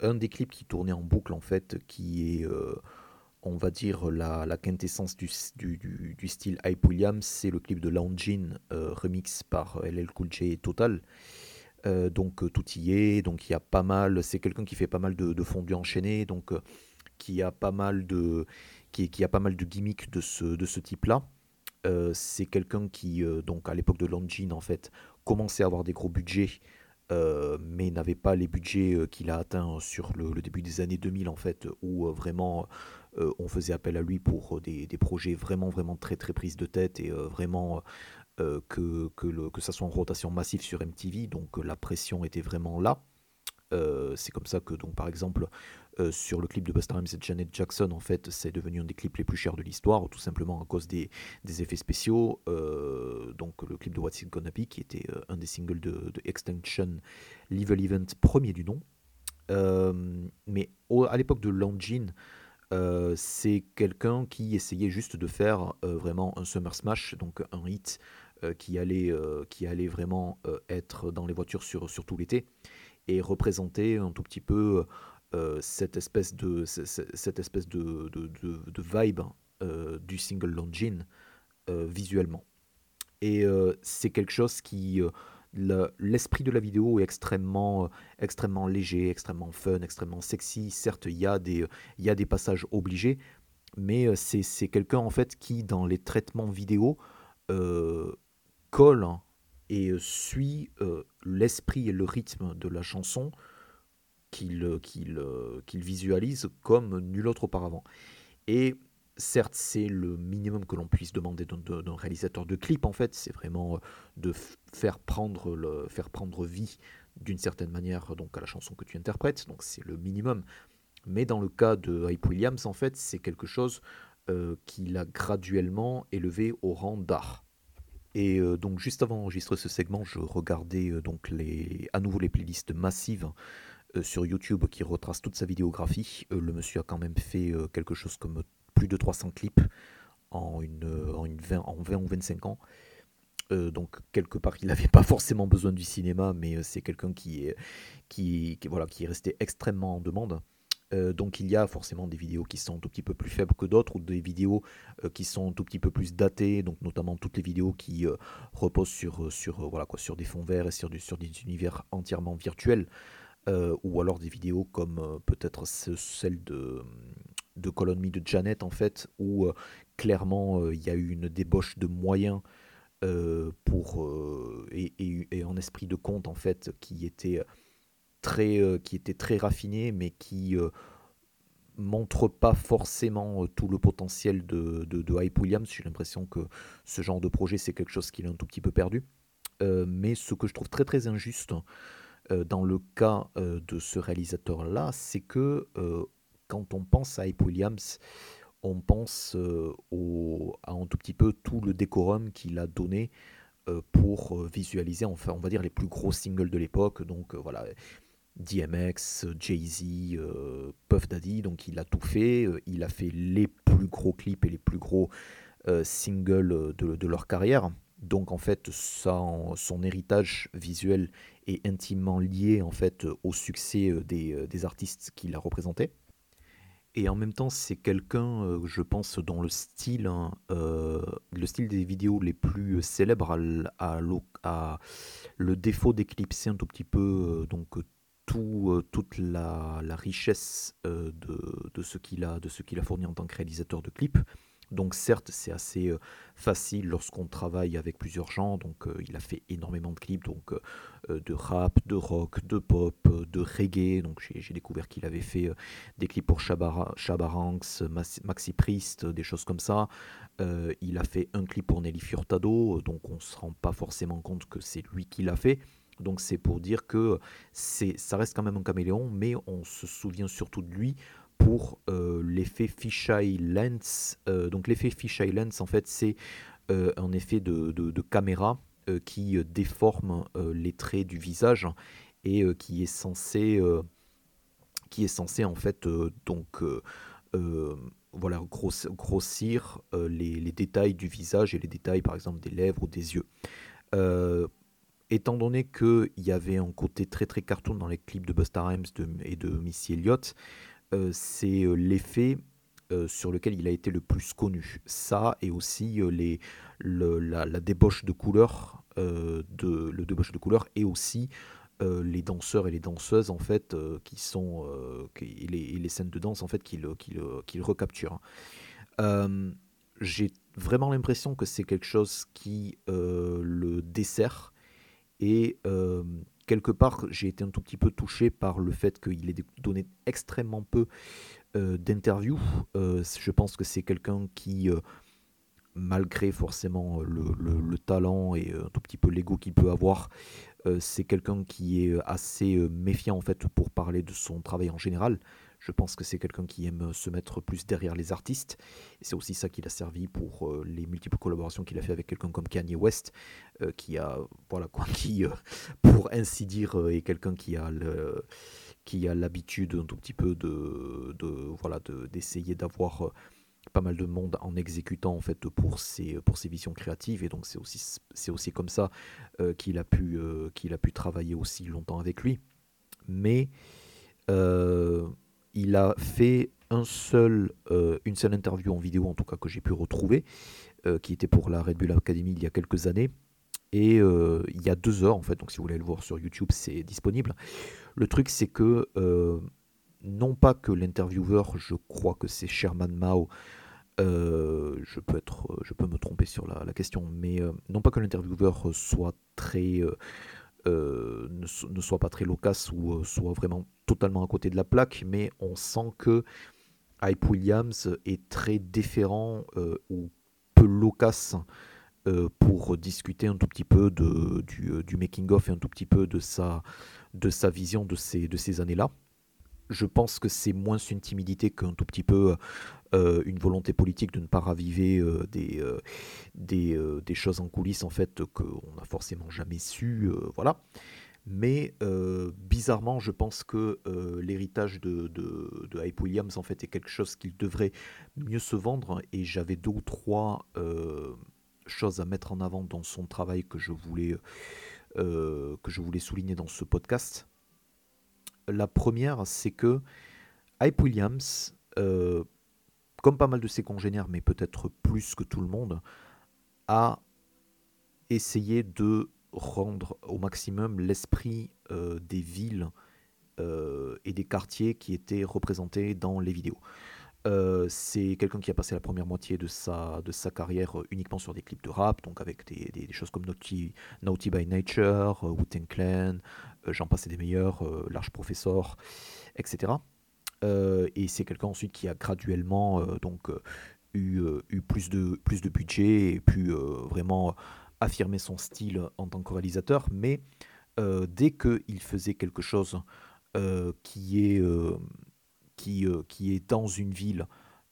un des clips qui tournait en boucle en fait, qui est on va dire, la, quintessence du, du, style Hype Williams, c'est le clip de Loungin, euh, remix par LL Cool J et Total. Euh, donc euh, tout y est, donc il y a pas mal, c'est quelqu'un qui fait pas mal de, de fondus enchaînés, donc qui a pas mal de, qui, qui, a pas mal de gimmicks de ce, de ce type-là. c'est quelqu'un qui, donc à l'époque de Longin en fait, commençait à avoir des gros budgets, mais n'avait pas les budgets qu'il a atteints sur le, début des années 2000 en fait, où vraiment euh, on faisait appel à lui pour euh, des, projets vraiment, vraiment très, très prises de tête et euh, vraiment que, que, ça soit en rotation massive sur MTV. Donc la pression était vraiment là. c'est comme ça que, donc, par exemple, sur le clip de Busta Rhymes et Janet Jackson, en fait, c'est devenu un des clips les plus chers de l'histoire, tout simplement à cause des, effets spéciaux. donc, le clip de What's It Gonna Be, qui était un des singles de, Extinction Level Event, premier du nom. mais à l'époque de Longin, euh, c'est quelqu'un qui essayait juste de faire euh, vraiment un Summer Smash, donc un hit qui, allait, qui allait vraiment être dans les voitures sur, sur tout l'été et représenter un tout petit peu cette espèce de, cette espèce de, de, vibe du single Longin visuellement. Et c'est quelque chose qui l'esprit de la vidéo est extrêmement, extrêmement léger, extrêmement fun, extrêmement sexy. Certes, il y, a des, il y a des passages obligés, mais c'est quelqu'un en fait qui, dans les traitements vidéo, euh, colle et suit l'esprit et le rythme de la chanson qu'il qu'il visualise comme nul autre auparavant. Et certes, c'est le minimum que l'on puisse demander d'un réalisateur de clip, en fait, c'est vraiment euh, de faire prendre, le, faire prendre vie d'une certaine manière donc à la chanson que tu interprètes, donc c'est le minimum. Mais dans le cas de Hype Williams, en fait, c'est quelque chose euh, qu'il a graduellement élevé au rang d'art. Et euh, donc juste avant d'enregistrer ce segment, je regardais donc les, à nouveau les playlists massives sur YouTube qui retracent toute sa vidéographie. le monsieur a quand même fait quelque chose comme plus de 300 clips en, une, en, une 20, en 20 ou 25 ans. Euh, donc quelque part, il n'avait [LAUGHS] pas forcément besoin du cinéma, mais euh, c'est quelqu'un qui est, qui, voilà, qui est resté extrêmement en demande. Euh, donc il y a forcément des vidéos qui sont un tout petit peu plus faibles que d'autres, ou des vidéos qui sont un tout petit peu plus datées, donc notamment toutes les vidéos qui reposent sur, sur, voilà, quoi, sur des fonds verts et sur, du, sur des univers entièrement virtuels, ou alors des vidéos comme peut-être celle de de Colonne de Janet en fait, où euh, clairement euh, il y a eu une débauche de moyens euh, pour et, et, en esprit de compte en fait qui était très qui était très raffiné mais qui montre pas forcément tout le potentiel de, de, Hype Williams. J'ai l'impression que ce genre de projet, c'est quelque chose qu'il a un tout petit peu perdu. mais ce que je trouve très très injuste dans le cas de ce réalisateur-là, c'est que quand on pense à Hype Williams, on pense euh, à un tout petit peu tout le décorum qu'il a donné euh, pour euh, visualiser, enfin, on va dire les plus gros singles de l'époque. Donc voilà, DMX, Jay-Z, Puff Daddy. Donc il a tout fait. il a fait les plus gros clips et les plus gros singles de, leur carrière. Donc en fait, son héritage visuel est intimement lié en fait au succès des artistes qu'il a représentés. Et en même temps, c'est quelqu'un, euh, je pense, dont le style, hein, euh, le style des vidéos les plus célèbres a, le défaut d'éclipser un tout petit peu euh, donc tout, toute la, richesse de, ce qu'il a, de ce qu'il a fourni en tant que réalisateur de clips. Donc certes, c'est assez euh, facile lorsqu'on travaille avec plusieurs gens. Donc euh, il a fait énormément de clips, donc euh, de rap, de rock, de pop, de reggae. Donc j'ai découvert qu'il avait fait des clips pour Chabaranx, Maxi Priest, des choses comme ça. il a fait un clip pour Nelly Furtado, donc on se rend pas forcément compte que c'est lui qui l'a fait. Donc c'est pour dire que ça reste quand même un caméléon, mais on se souvient surtout de lui pour euh, l'effet fisheye lens. Euh, donc l'effet fisheye lens, en fait, c'est euh, un effet de, caméra qui déforme les traits du visage et qui est censé, qui est censé en fait donc voilà grossir les, les, détails du visage et les détails par exemple des lèvres ou des yeux. étant donné qu'il y avait un côté très très cartoon dans les clips de Busta Rhymes et de Missy Elliott, euh, c'est euh, l'effet euh, sur lequel il a été le plus connu. Ça et aussi les, la, débauche de couleurs, et aussi les danseurs et les danseuses en fait qui sont et les, scènes de danse en fait qui le, qui le, recapturent. J'ai vraiment l'impression que c'est quelque chose qui le dessert et quelque part, j'ai été un tout petit peu touché par le fait qu'il ait donné extrêmement peu euh, d'interviews. Euh, je pense que c'est quelqu'un qui, euh, malgré forcément le, talent et un tout petit peu l'ego qu'il peut avoir, c'est quelqu'un qui est assez méfiant en fait pour parler de son travail en général. Je pense que c'est quelqu'un qui aime se mettre plus derrière les artistes. C'est aussi ça qui l'a servi pour euh, les multiples collaborations qu'il a fait avec quelqu'un comme Kanye West, euh, qui a, voilà quoi, [LAUGHS] qui, euh, pour ainsi dire, est quelqu'un qui a le qui a l'habitude un tout petit peu de, de voilà d'essayer d'avoir pas mal de monde en exécutant en fait pour ses, pour ses visions créatives et donc c'est aussi, c'est aussi comme ça euh, qu'il a, pu, euh, qu'il a pu travailler aussi longtemps avec lui. Mais euh, il a fait seul, une seule interview en vidéo en tout cas que j'ai pu retrouver qui était pour la Red Bull Academy il y a quelques années et il y a deux heures en fait donc si vous voulez le voir sur YouTube c'est disponible. Le truc c'est que non pas que l'intervieweur, je crois que c'est Sherman Mao, euh, je, peux être, je peux me tromper sur la, question, mais euh, non pas que l'intervieweur soit très, euh, ne, soit pas très loquace ou soit vraiment totalement à côté de la plaque, mais on sent que Hype Williams est très différent ou peu loquace pour discuter un tout petit peu de, du, du making-of et un tout petit peu de sa, de sa vision de ces, de ces années-là je pense que c'est moins une timidité qu'un tout petit peu euh, une volonté politique de ne pas raviver euh, des, euh, des, choses en coulisses en fait qu'on n'a forcément jamais su, voilà. Mais bizarrement, je pense que l'héritage de, de, de, Hype Williams en fait est quelque chose qu'il devrait mieux se vendre. Et j'avais deux ou trois choses à mettre en avant dans son travail que je voulais que je voulais souligner dans ce podcast. La première, c'est que Hype Williams, euh, comme pas mal de ses congénères, mais peut-être plus que tout le monde, a essayé de rendre au maximum l'esprit euh, des villes euh, et des quartiers qui étaient représentés dans les vidéos. c'est quelqu'un qui a passé la première moitié de sa, de sa carrière uniquement sur des clips de rap, donc avec des, choses comme Naughty, Naughty by Nature, Wu-Tang Clan, euh, j'en passais des meilleurs, euh, Large Professor, etc. Euh, et c'est quelqu'un ensuite qui a graduellement donc eu, eu, plus, de, plus de budget et pu vraiment affirmer son style en tant que réalisateur. Mais dès qu'il faisait quelque chose qui, est, qui, qui est dans une ville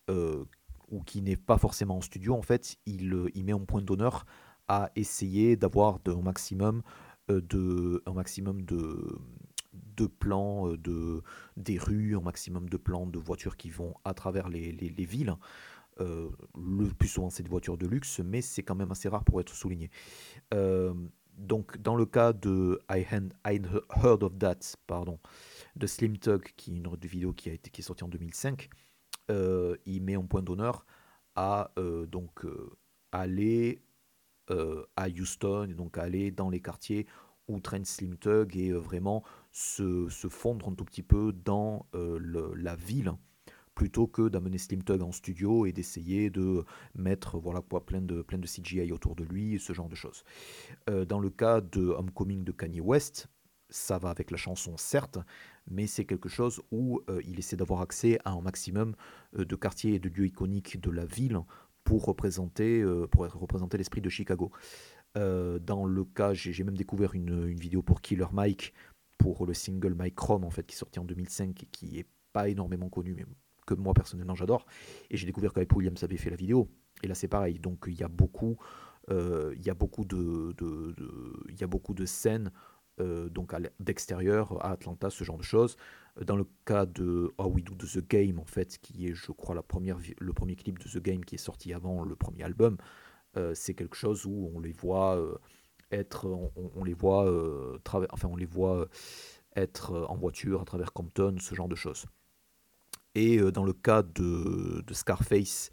ou qui n'est pas forcément en studio, en fait, il, il met un point d'honneur à essayer d'avoir un maximum euh, de, un maximum de, plans euh, de, des rues, un maximum de plans de voitures qui vont à travers les, villes. Euh, le plus souvent, c'est des voitures de luxe, mais c'est quand même assez rare pour être souligné. donc, dans le cas de I, Heard of That, pardon, de Slim Tug, qui est une vidéo qui, a été, qui est sortie en 2005, il met un point d'honneur à donc aller euh, à Houston, donc aller dans les quartiers où traîne Slim Tug et euh, vraiment se, fondre un tout petit peu dans euh, la ville plutôt que d'amener Slim Tug en studio et d'essayer de mettre voilà plein de plein de CGI autour de lui ce genre de choses. dans le cas de Homecoming de Kanye West, ça va avec la chanson certes, mais c'est quelque chose où il essaie d'avoir accès à un maximum de quartiers et de lieux iconiques de la ville pour représenter, euh, l'esprit de Chicago. Euh, dans le cas, j'ai même découvert une, vidéo pour Killer Mike, pour le single Mike Chrome, en fait, qui est sorti en 2005 et qui est pas énormément connu, mais que moi personnellement j'adore. Et j'ai découvert qu'Hype Williams avait fait la vidéo. Et là c'est pareil. Donc il y a beaucoup, euh, il y a beaucoup de, il y a beaucoup de scènes donc d'extérieur à Atlanta, ce genre de choses. Dans le cas de Oh We Do The Game, en fait, qui est, je crois, la première, le premier clip de The Game qui est sorti avant le premier album, euh, c'est quelque chose où on les voit euh, être, on, les voit, euh, enfin, on les voit être en voiture à travers Compton, ce genre de choses. Et dans le cas de, Scarface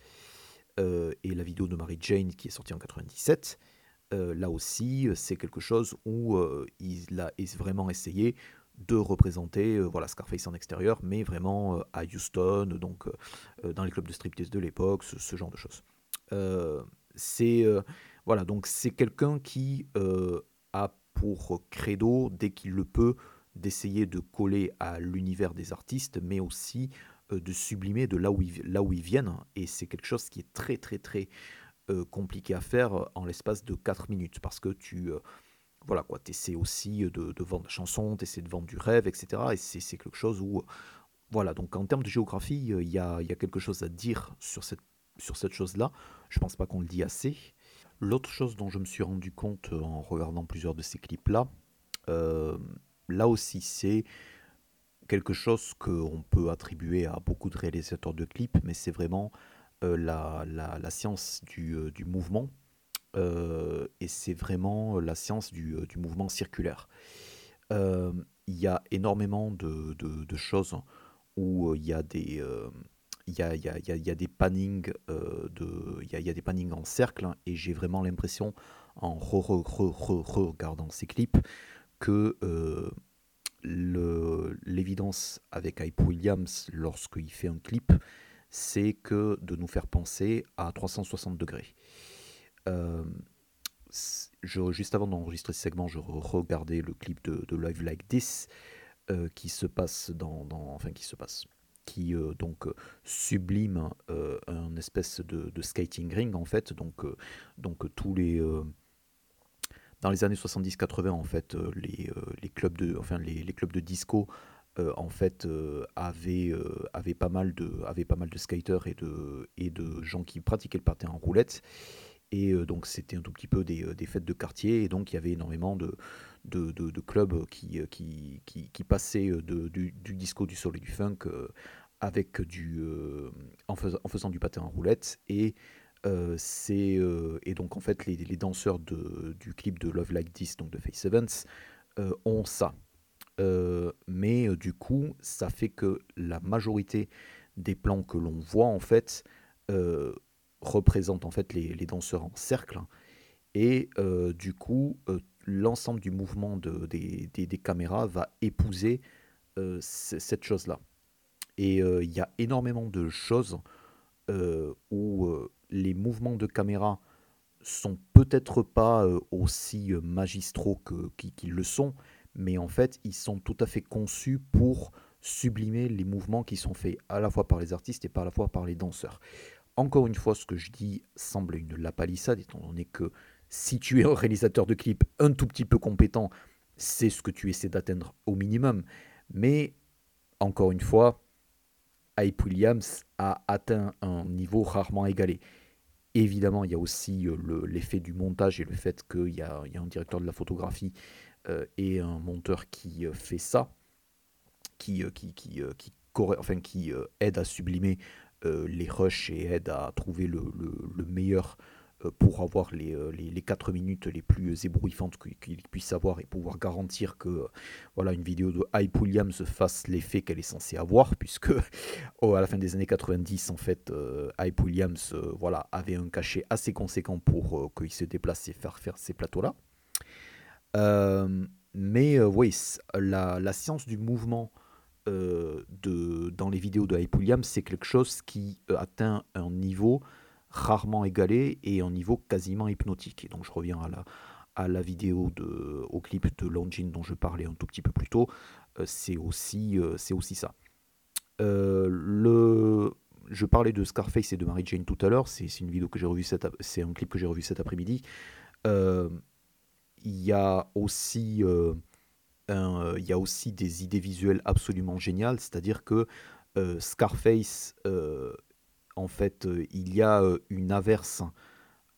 et la vidéo de Mary Jane qui est sortie en 97, là aussi, c'est quelque chose où il a vraiment essayé de représenter euh, voilà Scarface en extérieur, mais vraiment euh, à Houston, donc euh, dans les clubs de striptease de l'époque, ce, genre de choses. c'est voilà, c'est quelqu'un qui a pour credo, dès qu'il le peut, d'essayer de coller à l'univers des artistes, mais aussi de sublimer de là où ils, là où ils viennent. Et c'est quelque chose qui est très très très compliqué à faire en l'espace de 4 minutes, parce que tu voilà quoi, essaies aussi de, vendre la chanson, tu essaies de vendre du rêve, etc. Et c'est quelque chose où, voilà, donc en termes de géographie, il y a, y a, quelque chose à dire sur cette, sur cette chose-là. Je pense pas qu'on le dit assez. L'autre chose dont je me suis rendu compte en regardant plusieurs de ces clips-là, euh, là aussi, c'est quelque chose qu'on peut attribuer à beaucoup de réalisateurs de clips, mais c'est vraiment la, la, science du, du mouvement, et c'est vraiment la science du, du mouvement circulaire. Il y a énormément de, de, choses où il y a des il y a, y, a, y a, des pannings de il y a, y des en cercle hein, et j'ai vraiment l'impression en regardant ces clips que l'évidence avec Hype Williams lorsqu'il fait un clip c'est que de nous faire penser à 360 degrés je, juste avant d'enregistrer ce segment je regardais le clip de, de Live Like This qui se passe dans, enfin qui se passe qui euh, donc euh, sublime euh, un espèce de, skating ring en fait. Donc, donc tous les dans les années 70-80 en fait les, les, clubs de enfin les, les clubs de disco en fait avaient, avaient, pas mal de avaient pas mal de skaters et de et de gens qui pratiquaient le patin en roulette et donc c'était un tout petit peu des, des, fêtes de quartier et donc il y avait énormément de de, de, clubs qui, qui, qui, qui passaient du, du, disco, du soul et du funk avec du, euh, en, en, faisant du patin en roulette. Et, euh, c'est, euh, et donc, en fait, les, les, danseurs de, du clip de Love Like This, donc de Face Evans, ont ça. mais du coup, ça fait que la majorité des plans que l'on voit, en fait, représentent en fait les, les, danseurs en cercle. Et du coup, l'ensemble du mouvement de, des, des, caméras va épouser cette chose-là. Et euh, il y a énormément de choses euh, où euh, les mouvements de caméra sont peut-être pas aussi magistraux qu'ils le sont, mais en fait, ils sont tout à fait conçus pour sublimer les mouvements qui sont faits à la fois par les artistes et par la fois par les danseurs. Encore une fois, ce que je dis semble une lapalissade, étant donné que si tu es un réalisateur de clips un tout petit peu compétent, c'est ce que tu essaies d'atteindre au minimum. Mais encore une fois, Hype Williams a atteint un niveau rarement égalé. Évidemment, il y a aussi euh, l'effet du montage et le fait qu'il y, a un directeur de la photographie euh, et un monteur qui euh, fait ça, qui, aide à sublimer les rushs et aide à trouver le, le meilleur pour avoir les, euh, les, les, 4 minutes les plus ébrouillantes qu'il puisse avoir et pouvoir garantir que euh, voilà, une vidéo de Hype Williams fasse l'effet qu'elle est censée avoir, [LAUGHS] puisque oh, à la fin des années 90, en fait, Hype Williams voilà, avait un cachet assez conséquent pour qu'il se déplace et faire faire ces plateaux-là. mais oui, la, la, science du mouvement de, dans les vidéos de Hype Williams, c'est quelque chose qui atteint un niveau rarement égalé et en niveau quasiment hypnotique. Et donc je reviens à la, à la vidéo, de, au clip de Longin dont je parlais un tout petit peu plus tôt, euh, c'est aussi, euh, aussi ça. Euh, le, je parlais de Scarface et de Mary Jane tout à l'heure, c'est une vidéo que j'ai revue c'est un clip que j'ai revu cet après-midi. Il y a aussi il y a aussi des idées visuelles absolument géniales, c'est-à-dire que Scarface en fait, euh, il y a euh, une averse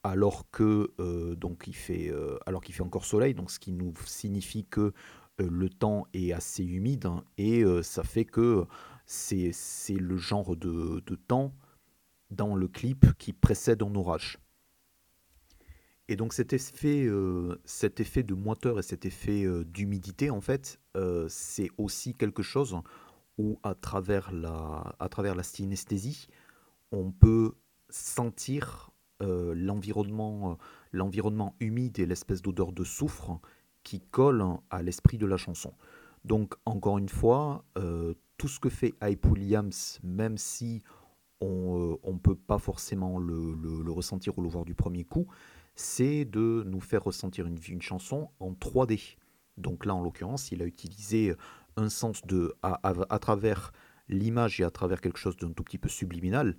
alors que euh, donc il fait alors qu'il fait encore soleil, donc ce qui nous signifie que le temps est assez humide hein, et ça fait que c'est le genre de, temps dans le clip qui précède un orage. Et donc cet effet, cet effet de moiteur et cet effet d'humidité, en fait, c'est aussi quelque chose où à travers la, à travers la synesthésie, on peut sentir euh, l'environnement, euh, l'environnement humide et l'espèce d'odeur de soufre qui colle à l'esprit de la chanson. Donc encore une fois, euh, tout ce que fait Hype Williams, même si on ne peut pas forcément le, ressentir ou le voir du premier coup, c'est de nous faire ressentir une, une chanson en 3D. Donc là, en l'occurrence, il a utilisé un sens de à travers l'image et à travers quelque chose d'un tout petit peu subliminal,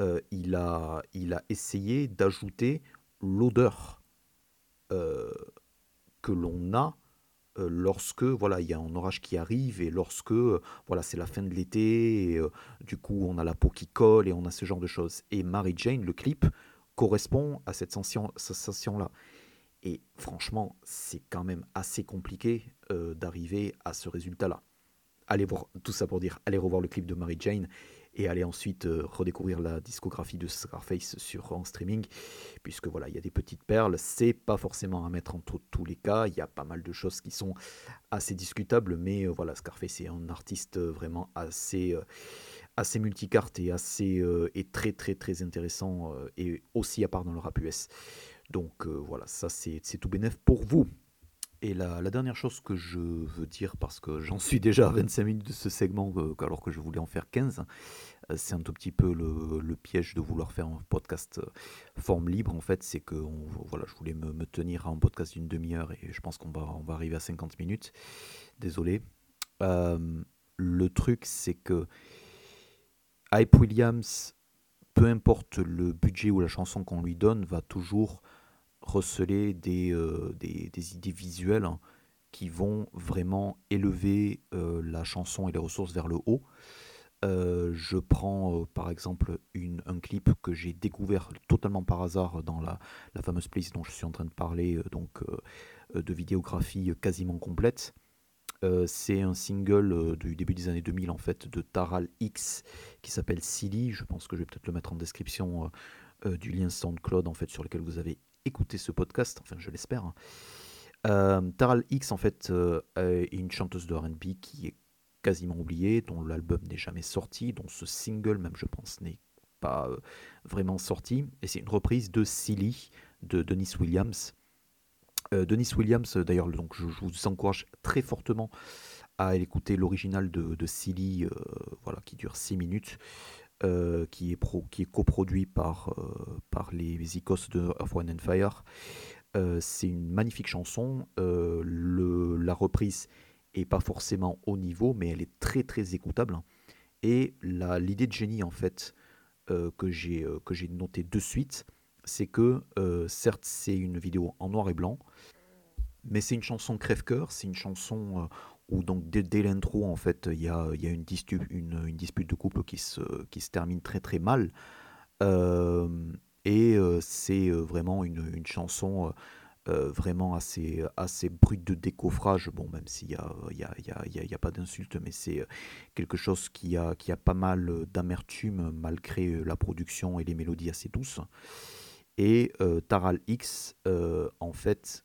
euh, il, a, il a essayé d'ajouter l'odeur euh, que l'on a euh, lorsque voilà il y a un orage qui arrive et lorsque voilà c'est la fin de l'été du coup on a la peau qui colle et on a ce genre de choses. Et Mary Jane le clip correspond à cette sensation là et franchement c'est quand même assez compliqué d'arriver à ce résultat là allez voir tout ça pour dire allez revoir le clip de Mary Jane et aller ensuite euh, redécouvrir la discographie de Scarface sur en streaming, puisque voilà, il y a des petites perles. C'est pas forcément à mettre entre tous les cas. Il y a pas mal de choses qui sont assez discutables, mais euh, voilà, Scarface est un artiste vraiment assez assez multicarte et assez et très très très intéressant et aussi à part dans le rap US. Donc voilà, ça c'est tout bénef pour vous. Et la, dernière chose que je veux dire, parce que j'en suis déjà à 25 minutes de ce segment, euh, alors que je voulais en faire 15, euh, c'est un tout petit peu le, piège de vouloir faire un podcast euh, forme libre. En fait, c'est que voilà, je voulais me, tenir à un podcast d'une demi-heure et je pense qu'on va, on va arriver à 50 minutes. Désolé. le truc, c'est que Hype Williams, peu importe le budget ou la chanson qu'on lui donne, va toujours receler euh, des, des, idées visuelles qui vont vraiment élever euh, la chanson et les ressources vers le haut. Euh, je prends par exemple une, un clip que j'ai découvert totalement par hasard dans la, la, fameuse playlist dont je suis en train de parler, donc de vidéographie quasiment complète. c'est un single du début des années 2000 en fait de Taral X qui s'appelle Silly. Je pense que je vais peut-être le mettre en description du lien SoundCloud en fait sur lequel vous avez écouter ce podcast, enfin je l'espère. Hein. Euh, Taral X en fait euh, est une chanteuse de R&B qui est quasiment oubliée, dont l'album n'est jamais sorti, dont ce single même je pense n'est pas euh, vraiment sorti, et c'est une reprise de Silly de Dennis Williams. Dennis Williams d'ailleurs donc je, vous encourage très fortement à écouter l'original de, de Silly, voilà qui dure 6 minutes. Euh, qui, est pro, qui coproduit par, euh, les, Icos de Earth, One and Fire. Euh, c'est une magnifique chanson. La reprise est pas forcément au niveau, mais elle est très très écoutable. Et l'idée de génie en fait que j'ai que j'ai noté de suite, c'est que certes c'est une vidéo en noir et blanc, mais c'est une chanson crève-cœur, c'est une chanson où donc dès, l'intro, en fait, il y a, une, dispute, de couple qui se, termine très très mal. Euh, et euh, c'est euh, vraiment une, chanson vraiment assez, brute de décoffrage. Bon, même s'il n'y a, y a, pas d'insulte, mais c'est quelque chose qui a, qui a pas mal d'amertume malgré la production et les mélodies assez douces. Et Taral X, en fait,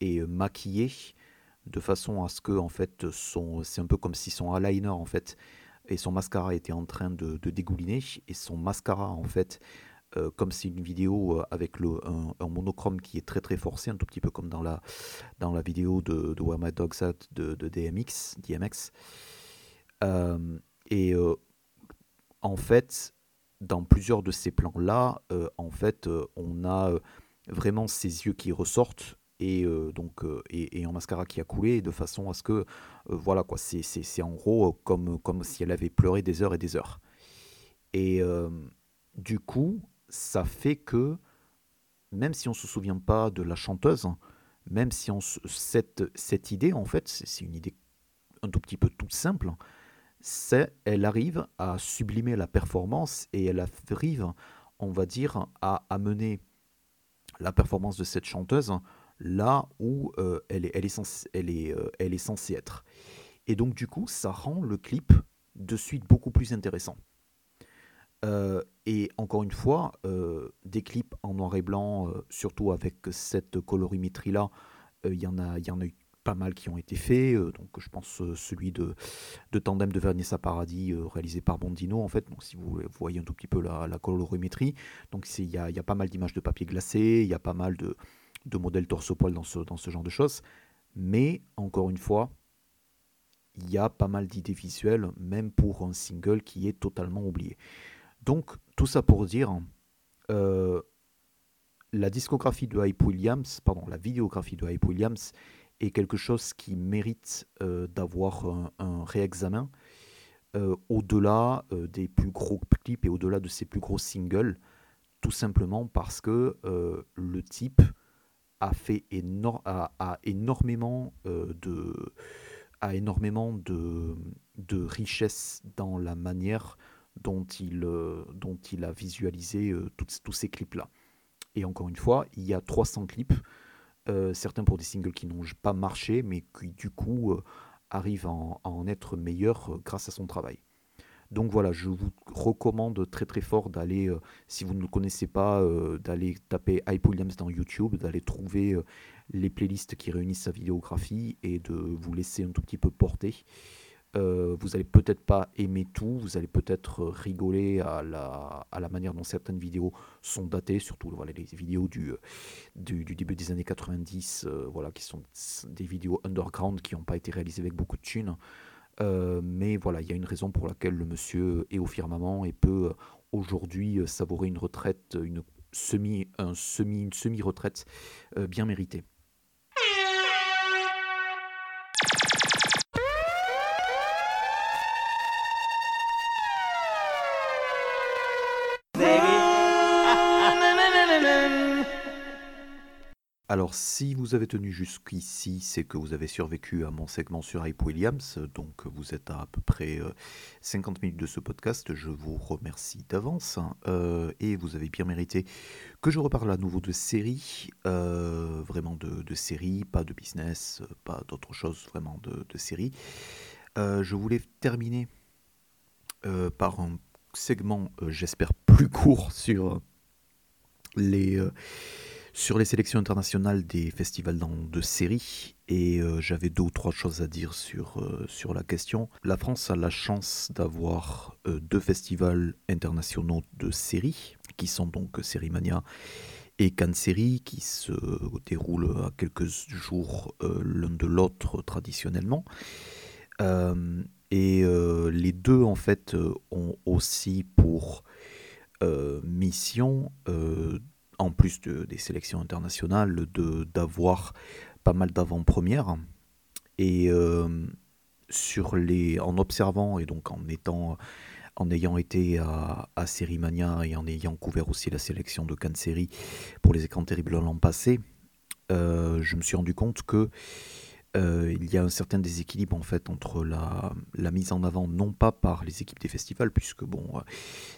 est maquillé de façon à ce que en fait c'est un peu comme si son eyeliner en fait et son mascara était en train de, dégouliner et son mascara en fait euh, comme c'est une vidéo euh, avec le, un, monochrome qui est très très forcé, un tout petit peu comme dans la, dans la vidéo de, de Where My Dog's At de, DMX, DMX. Euh, et en fait, dans plusieurs de ces plans-là, en fait, on a vraiment ses yeux qui ressortent et euh, donc euh, et, en mascara qui a coulé de façon à ce que euh, voilà quoi c'est, en gros comme, comme si elle avait pleuré des heures et des heures. Et du coup ça fait que même si on se souvient pas de la chanteuse même si on cette, cette idée en fait c'est, une idée un tout petit peu toute simple c'est elle arrive à sublimer la performance et elle arrive on va dire à amener la performance de cette chanteuse là où euh, elle, est, euh, elle est censée être. Et donc du coup, ça rend le clip de suite beaucoup plus intéressant. Euh, et encore une fois, des clips en noir et blanc, surtout avec cette colorimétrie-là, il y, en a, y en a eu pas mal qui ont été faits. donc je pense celui de, de Tandem de Vanessa Paradis, réalisé par Bondino, en fait. Donc si vous, voyez un tout petit peu la, colorimétrie, donc il y a, pas mal d'images de papier glacé, il y a pas mal de, de modèles ce, dans ce genre de choses. Mais encore une fois, il y a pas mal d'idées visuelles, même pour un single qui est totalement oublié. Donc, tout ça pour dire, euh, la discographie de Hype Williams, pardon, la vidéographie de Hype Williams est quelque chose qui mérite euh, d'avoir un, réexamen euh, au-delà des plus gros clips et au-delà de ses plus gros singles, tout simplement parce que le type a fait énormément euh, de a énormément de, de richesse dans la manière dont il, euh, dont il a visualisé euh, tous ces clips-là. Et encore une fois, il y a 300 clips, certains pour des singles qui n'ont pas marché, mais qui du coup arrivent à en, être meilleurs grâce à son travail. Donc voilà, je vous recommande très très fort d'aller, si vous ne le connaissez pas, d'aller taper Hype Williams dans YouTube, d'aller trouver les playlists qui réunissent sa vidéographie et de vous laisser un tout petit peu porter. Euh, vous allez peut-être pas aimer tout, vous allez peut-être rigoler à la, manière dont certaines vidéos sont datées, surtout les vidéos du, début des années 90, euh, voilà, qui sont des vidéos underground qui n'ont pas été réalisées avec beaucoup de thunes. Euh, mais voilà, il y a une raison pour laquelle le monsieur est au firmament et peut aujourd'hui savourer une retraite, une semi, un semi, une semi-retraite bien méritée. Alors, si vous avez tenu jusqu'ici, c'est que vous avez survécu à mon segment sur Hype Williams, donc vous êtes à à peu près 50 euh, minutes de ce podcast, je vous remercie d'avance, hein. euh, et vous avez bien mérité que je reparle à nouveau de séries, euh, vraiment de, séries, pas de business, pas d'autre chose, vraiment de, de séries. je voulais terminer par un segment, j'espère, plus court sur les sur les sélections internationales des festivals de séries et euh, j'avais deux ou trois choses à dire sur, euh, sur la question. La France a la chance d'avoir euh, deux festivals internationaux de séries qui sont donc Sérimania et Cannes Série qui se déroulent à quelques jours l'un de l'autre traditionnellement. et les deux en fait ont aussi pour mission en plus des sélections internationales, d'avoir pas mal d'avant-premières. Et euh, sur les, en observant et donc en étant en ayant été à, à et en ayant couvert aussi la sélection de Cannes Série pour les écrans terribles l'an passé, euh, je me suis rendu compte que euh, il y a un certain déséquilibre en fait entre la, mise en avant, non pas par les équipes des festivals, puisque bon, euh,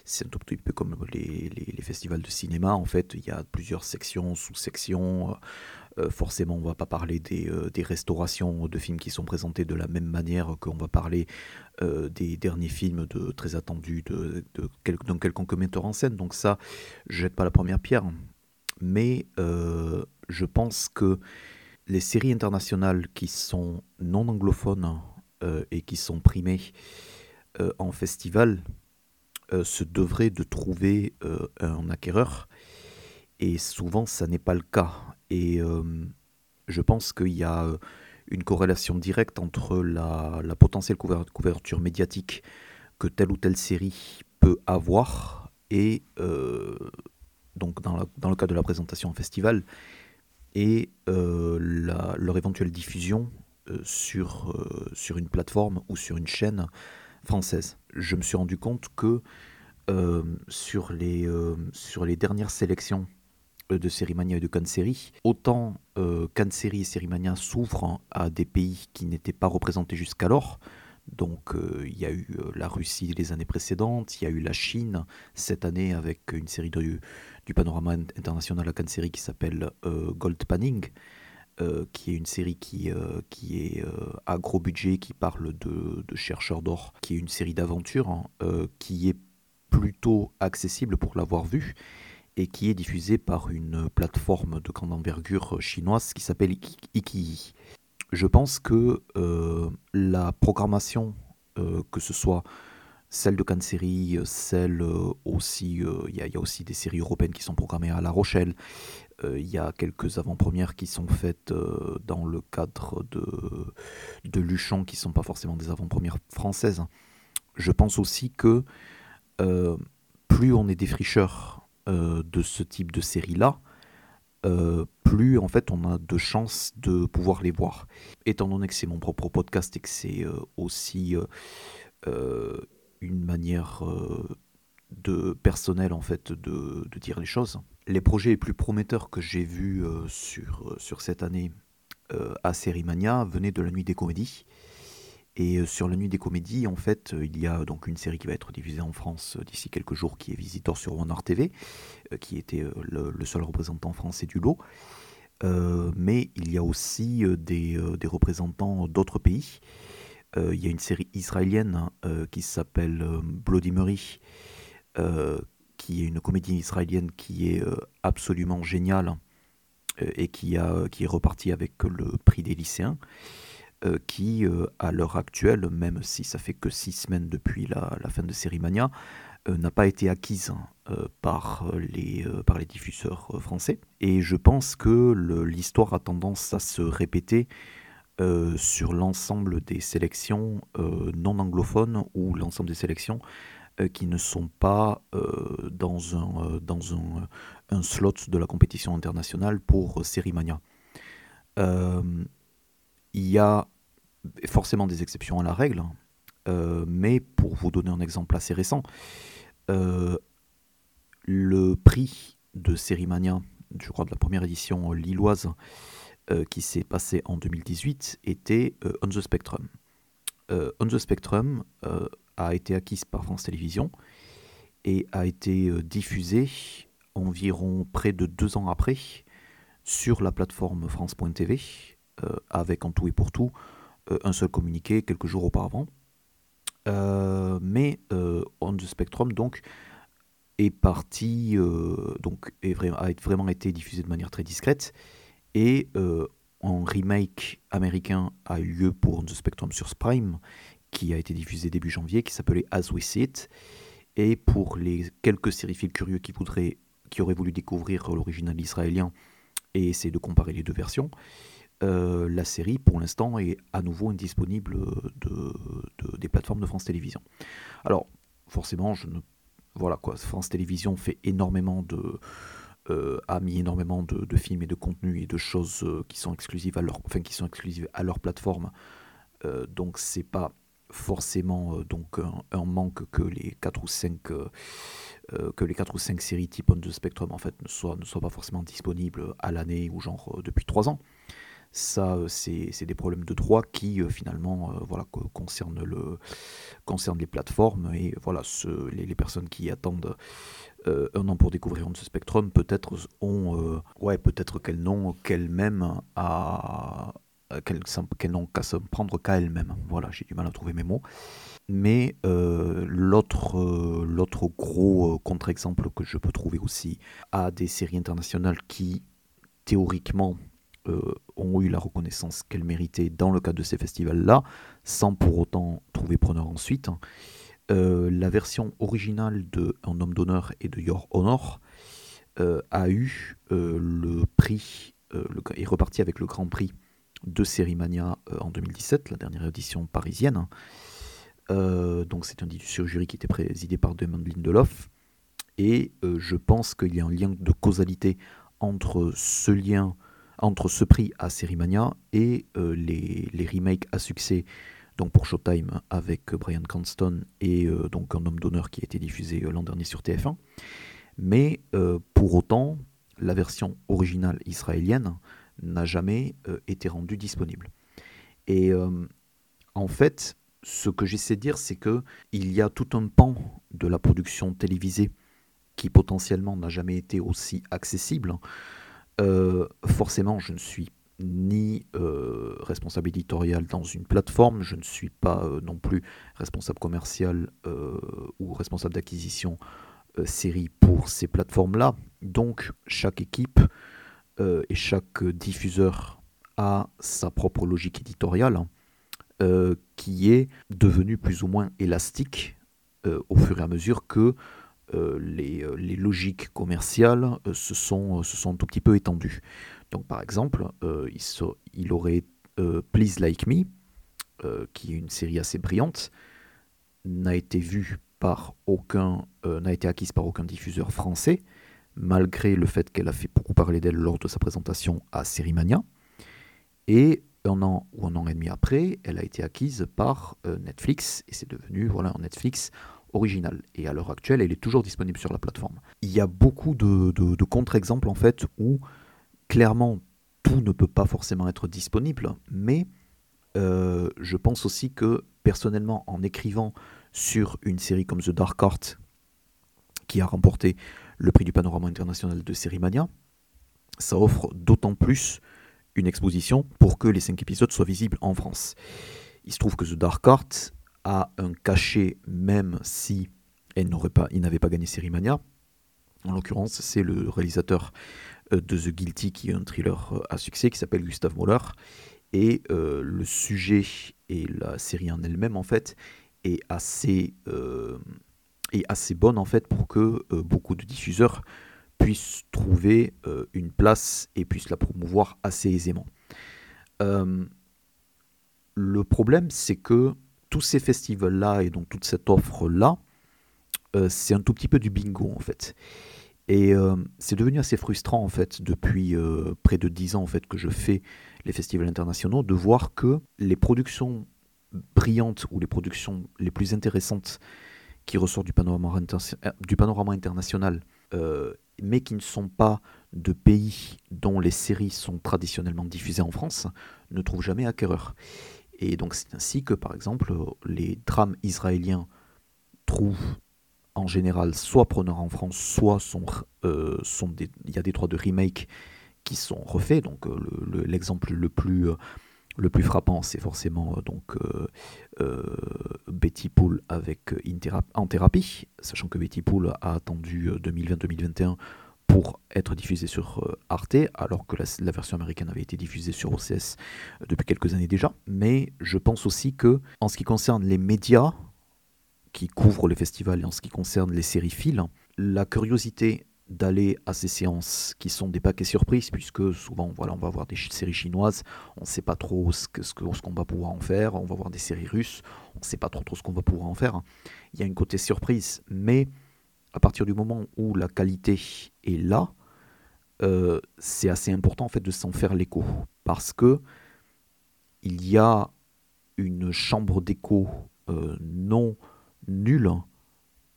c'est un tout petit peu comme les, festivals de cinéma, en fait, il y a plusieurs sections, sous-sections. Euh, forcément, on va pas parler des, restaurations de films qui sont présentés de la même manière qu'on va parler des derniers films de, très attendus de, de, d'un quelconque metteur en scène. Donc ça, je jette pas la première pierre, mais je pense que les séries internationales qui sont non anglophones euh, et qui sont primées euh, en festival euh, se devraient de trouver un acquéreur. Et souvent, ça n'est pas le cas. Et je pense qu'il y a une corrélation directe entre la, potentielle couverture médiatique que telle ou telle série peut avoir et donc dans, dans, le cas de la présentation en festival et euh, leur éventuelle diffusion euh, sur, euh, sur une plateforme ou sur une chaîne française. Je me suis rendu compte que sur, les, sur les dernières sélections de Sérimania et de Cannes Série, autant Série et Sérimania s'ouvrent à des pays qui n'étaient pas représentés jusqu'alors, donc il y a eu la Russie les années précédentes, il y a eu la Chine cette année avec une série de, du panorama international à Cannes série qui s'appelle euh, Gold Panning, euh, qui est une série qui, euh, qui est à gros budget, qui parle de, chercheurs d'or, qui est une série d'aventures, hein, qui est plutôt accessible pour l'avoir vue et qui est diffusée par une plateforme de grande envergure chinoise qui s'appelle Ikii. Je pense que la programmation, que ce soit celle de Cannes Série, euh, celle euh, aussi, euh, il y, a aussi des séries européennes qui sont programmées à La Rochelle. Il y a quelques avant-premières qui sont faites dans le cadre de, de Luchon, qui ne sont pas forcément des avant-premières françaises. Je pense aussi que plus on est défricheur de ce type de série-là, plus en fait on a de chances de pouvoir les voir. Étant donné que c'est mon propre podcast et que c'est aussi une manière euh, de personnelle en fait de, dire les choses. Les projets les plus prometteurs que j'ai vus euh, sur, sur cette année euh, à Sérimania venaient de la Nuit des Comédies. Et sur la Nuit des Comédies, en fait, il y a donc une série qui va être diffusée en France d'ici quelques jours, qui est Visitor sur One TV, qui était le, seul représentant français du lot. mais il y a aussi des, des représentants d'autres pays. Il y a une série israélienne qui s'appelle Bloody Mary, qui est une comédie israélienne qui est absolument géniale et qui, a, qui est repartie avec le prix des lycéens. qui, à l'heure actuelle, même si ça fait que six semaines depuis la, fin de Série Mania, euh, n'a pas été acquise euh, par, les, euh, par les diffuseurs français. Et je pense que l'histoire a tendance à se répéter sur l'ensemble des sélections non anglophones ou l'ensemble des sélections qui ne sont pas dans, un, dans un, slot de la compétition internationale pour Sérimania. il y a forcément des exceptions à la règle, mais pour vous donner un exemple assez récent, euh, le prix de Sérimania, je crois de la première édition lilloise, euh, qui s'est passé en 2018, était euh, On the Spectrum. On the Spectrum a été acquise par France Télévisions et a été diffusée environ près de deux ans après sur la plateforme France.tv, avec en tout et pour tout un seul communiqué quelques jours auparavant. Euh, mais euh, On the Spectrum donc est parti euh, donc est a vraiment été diffusé de manière très discrète et un remake américain a eu lieu pour the Spectrum sur Prime qui a été diffusé début janvier qui s'appelait As We See It et pour les quelques sériphiles curieux qui voudraient qui auraient voulu découvrir l'original israélien et essayer de comparer les deux versions euh, la série, pour l'instant, est à nouveau indisponible de, des plateformes de France Télévisions. Alors, forcément, voilà quoi, France Télévisions fait énormément de, euh, a mis énormément de, films et de contenus et de choses euh, qui sont exclusives à leur, enfin, qui sont exclusives à leur plateforme. donc, c'est pas forcément donc un, manque que les 4 ou 5 que les 4 ou 5 séries type On the Spectrum en fait ne soient, pas forcément disponibles à l'année ou genre depuis 3 ans ça, euh, c'est des problèmes de droit qui euh, finalement euh, voilà, concernent, concernent les plateformes et voilà, ce, les, personnes qui attendent un an pour découvrir ce Spectrum peut-être ont, ouais, peut-être qu'elles n'ont qu'elles-mêmes à qu'elles n'ont qu'à se prendre qu'à elles-mêmes. Voilà, j'ai du mal à trouver mes mots. Mais l'autre l'autre gros contre-exemple que je peux trouver aussi à des séries internationales qui théoriquement euh, ont eu la reconnaissance qu'elles méritaient dans le cadre de ces festivals-là, sans pour autant trouver preneur ensuite. Euh, la version originale de Un homme d'honneur et de Your Honor euh, a eu le prix, est reparti avec le grand prix de Sérimania en 2017, la dernière édition parisienne. donc c'est un jury qui était présidé par Damon Lindelof. Et je pense qu'il y a un lien de causalité entre ce prix à Sérimania et euh, les, remakes à succès donc pour Showtime avec Brian Cranston et euh, donc un homme d'honneur qui a été diffusé euh, l'an dernier sur TF1. Mais pour autant, la version originale israélienne n'a jamais été rendue disponible. Et en fait, ce que j'essaie de dire, c'est que il y a tout un pan de la production télévisée qui potentiellement n'a jamais été aussi accessible. Euh, forcément, je ne suis ni euh, responsable éditorial dans une plateforme, je ne suis pas euh, non plus responsable commercial ou responsable d'acquisition série pour ces plateformes-là. Donc chaque équipe et chaque diffuseur a sa propre logique éditoriale qui est devenue plus ou moins élastique au fur et à mesure que euh, les, euh, logiques commerciales euh, se, sont, se sont un tout petit peu étendues. Donc par exemple, il, il, aurait Please Like Me, qui est une série assez brillante, n'a été vue par aucun, n'a été acquise par aucun diffuseur français, malgré le fait qu'elle a fait beaucoup parler d'elle lors de sa présentation à Sérimania. Et un an ou un an et demi après, elle a été acquise par Netflix, et c'est devenu voilà, un Netflix originale. Et à l'heure actuelle, elle est toujours disponible sur la plateforme. Il y a beaucoup de, contre-exemples en fait où clairement tout ne peut pas forcément être disponible, mais euh, je pense aussi que personnellement, en écrivant sur une série comme The Dark Art, qui a remporté le prix du panorama international de Sérimania, ça offre d'autant plus une exposition pour que les cinq épisodes soient visibles en France. Il se trouve que The Dark Art a un cachet même si elle n'aurait pas, il n'avait pas gagné Mania. En l'occurrence, c'est le réalisateur de The Guilty qui est un thriller euh, à succès qui s'appelle Gustav Moller. Et euh, le sujet et la série en elle-même, en fait, est assez, est assez bonne, en fait, pour que beaucoup de diffuseurs puissent trouver une place et puissent la promouvoir assez aisément. le problème, c'est que tous ces festivals-là et donc toute cette offre-là, euh, c'est un tout petit peu du bingo en fait. Et euh, c'est devenu assez frustrant en fait depuis euh, près de dix ans en fait que je fais les festivals internationaux de voir que les productions brillantes ou les productions les plus intéressantes qui ressortent du panorama, du panorama international, mais qui ne sont pas de pays dont les séries sont traditionnellement diffusées en France, ne trouvent jamais acquéreur. Et donc c'est ainsi que, par exemple, les drames israéliens trouvent en général soit preneurs en France, soit euh, des, il y a des droits de remake qui sont refaits. Donc euh, l'exemple le, plus euh, le plus frappant, c'est forcément donc Betty Pool avec en thérapie, sachant que Betty Pool a attendu 2020-2021 pour être diffusé sur Arte, alors que la, version américaine avait été diffusée sur OCS depuis quelques années déjà. Mais je pense aussi que, en ce qui concerne les médias qui couvrent les festivals et en ce qui concerne les séries fil, la curiosité d'aller à ces séances qui sont des paquets surprises, puisque souvent voilà, on va voir des séries chinoises, on ne sait pas trop ce qu'on ce qu'on va pouvoir en faire, on va voir des séries russes, on ne sait pas trop, trop ce qu'on va pouvoir en faire. Il y a une côté surprise, mais à partir du moment où la qualité est là, euh, c'est assez important en fait de s'en faire l'écho parce que il y a une chambre d'écho euh, non nulle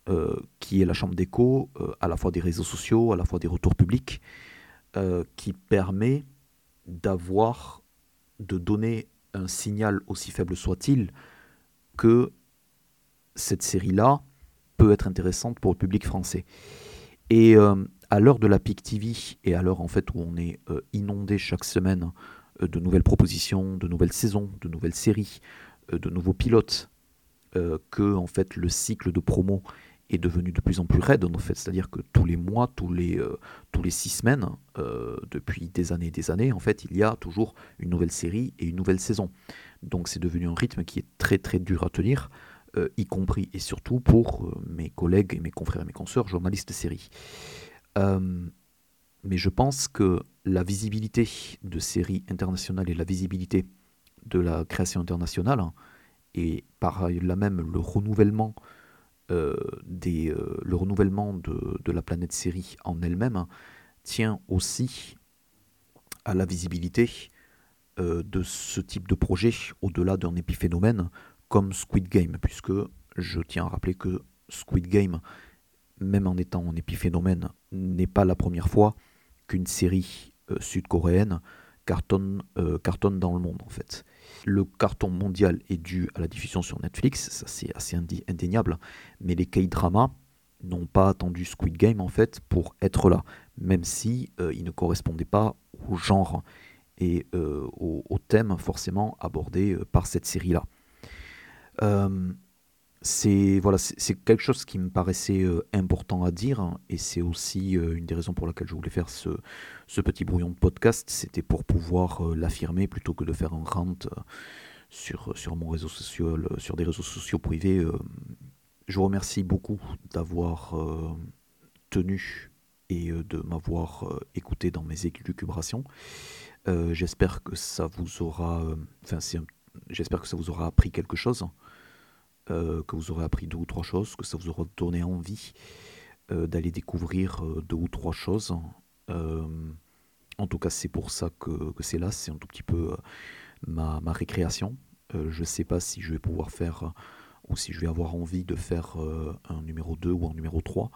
euh, qui est la chambre d'écho à la fois des réseaux sociaux, à la fois des retours publics, qui permet d'avoir, de donner un signal aussi faible soit-il que cette série-là peut être intéressante pour le public français. Et euh, à l'heure de la PIC TV et à l'heure en fait où on est euh, inondé chaque semaine euh, de nouvelles propositions, de nouvelles saisons, de nouvelles séries, de nouveaux pilotes, que en fait le cycle de promo est devenu de plus en plus raide en fait, c'est-à-dire que tous les mois, tous les, tous les six semaines, depuis des années et des années, en fait, il y a toujours une nouvelle série et une nouvelle saison. Donc c'est devenu un rythme qui est très très dur à tenir. Euh, y compris et surtout pour euh, mes collègues et mes confrères et mes consoeurs journalistes de série. Euh, mais je pense que la visibilité de séries internationales et la visibilité de la création internationale, hein, et par là même le renouvellement, des, le renouvellement de, de, la planète série en elle-même, hein, tient aussi à la visibilité de ce type de projet au-delà d'un épiphénomène comme Squid Game, puisque je tiens à rappeler que Squid Game, même en étant un épiphénomène, n'est pas la première fois qu'une série euh, sud-coréenne cartonne, euh, cartonne dans le monde en fait. Le carton mondial est dû à la diffusion sur Netflix, ça c'est assez indéniable, mais les K-dramas n'ont pas attendu Squid Game en fait pour être là, même si euh, ils ne correspondaient pas au genre et au, au, thème forcément abordé par cette série-là. Euh, c'est voilà, c'est quelque chose qui me paraissait euh, important à dire hein, et c'est aussi euh, une des raisons pour laquelle je voulais faire ce, ce petit brouillon de podcast. C'était pour pouvoir l'affirmer plutôt que de faire un rant sur, sur mon réseau social, sur des réseaux sociaux privés. je vous remercie beaucoup d'avoir tenu et de m'avoir écouté dans mes élucubrations. J'espère que ça vous aura, enfin j'espère que ça vous aura appris quelque chose. Euh, que vous aurez appris deux ou trois choses, que ça vous aura donné envie euh, d'aller découvrir euh, deux ou trois choses. en tout cas, c'est pour ça que, que c'est là, c'est un tout petit peu ma, ma, récréation. je ne sais pas si je vais pouvoir faire, ou si je vais avoir envie de faire un numéro 2 ou un numéro 3.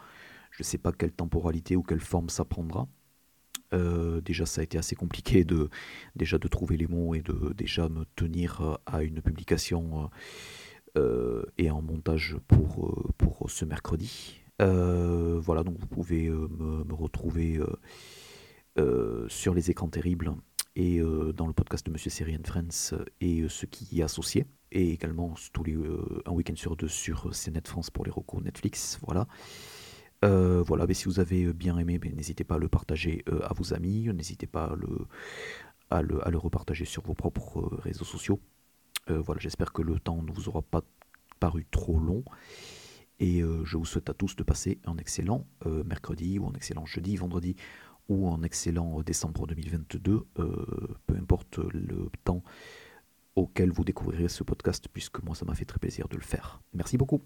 Je ne sais pas quelle temporalité ou quelle forme ça prendra. déjà, ça a été assez compliqué de déjà de trouver les mots et de déjà me tenir à une publication euh, et en montage pour, euh, pour ce mercredi. Euh, voilà, donc vous pouvez me, retrouver sur les écrans terribles et dans le podcast de Monsieur Série Friends et ce qui y est associé. Et également tous les, un week-end sur deux sur CNET France pour les recours Netflix. Voilà. voilà, mais si vous avez bien aimé, ben, n'hésitez pas à le partager à vos amis, n'hésitez pas à le, à le, à le, repartager sur vos propres réseaux sociaux. Voilà, j'espère que le temps ne vous aura pas paru trop long. Et euh, je vous souhaite à tous de passer un excellent euh, mercredi ou un excellent jeudi, vendredi ou un excellent décembre 2022, euh, peu importe le temps auquel vous découvrirez ce podcast, puisque moi ça m'a fait très plaisir de le faire. Merci beaucoup.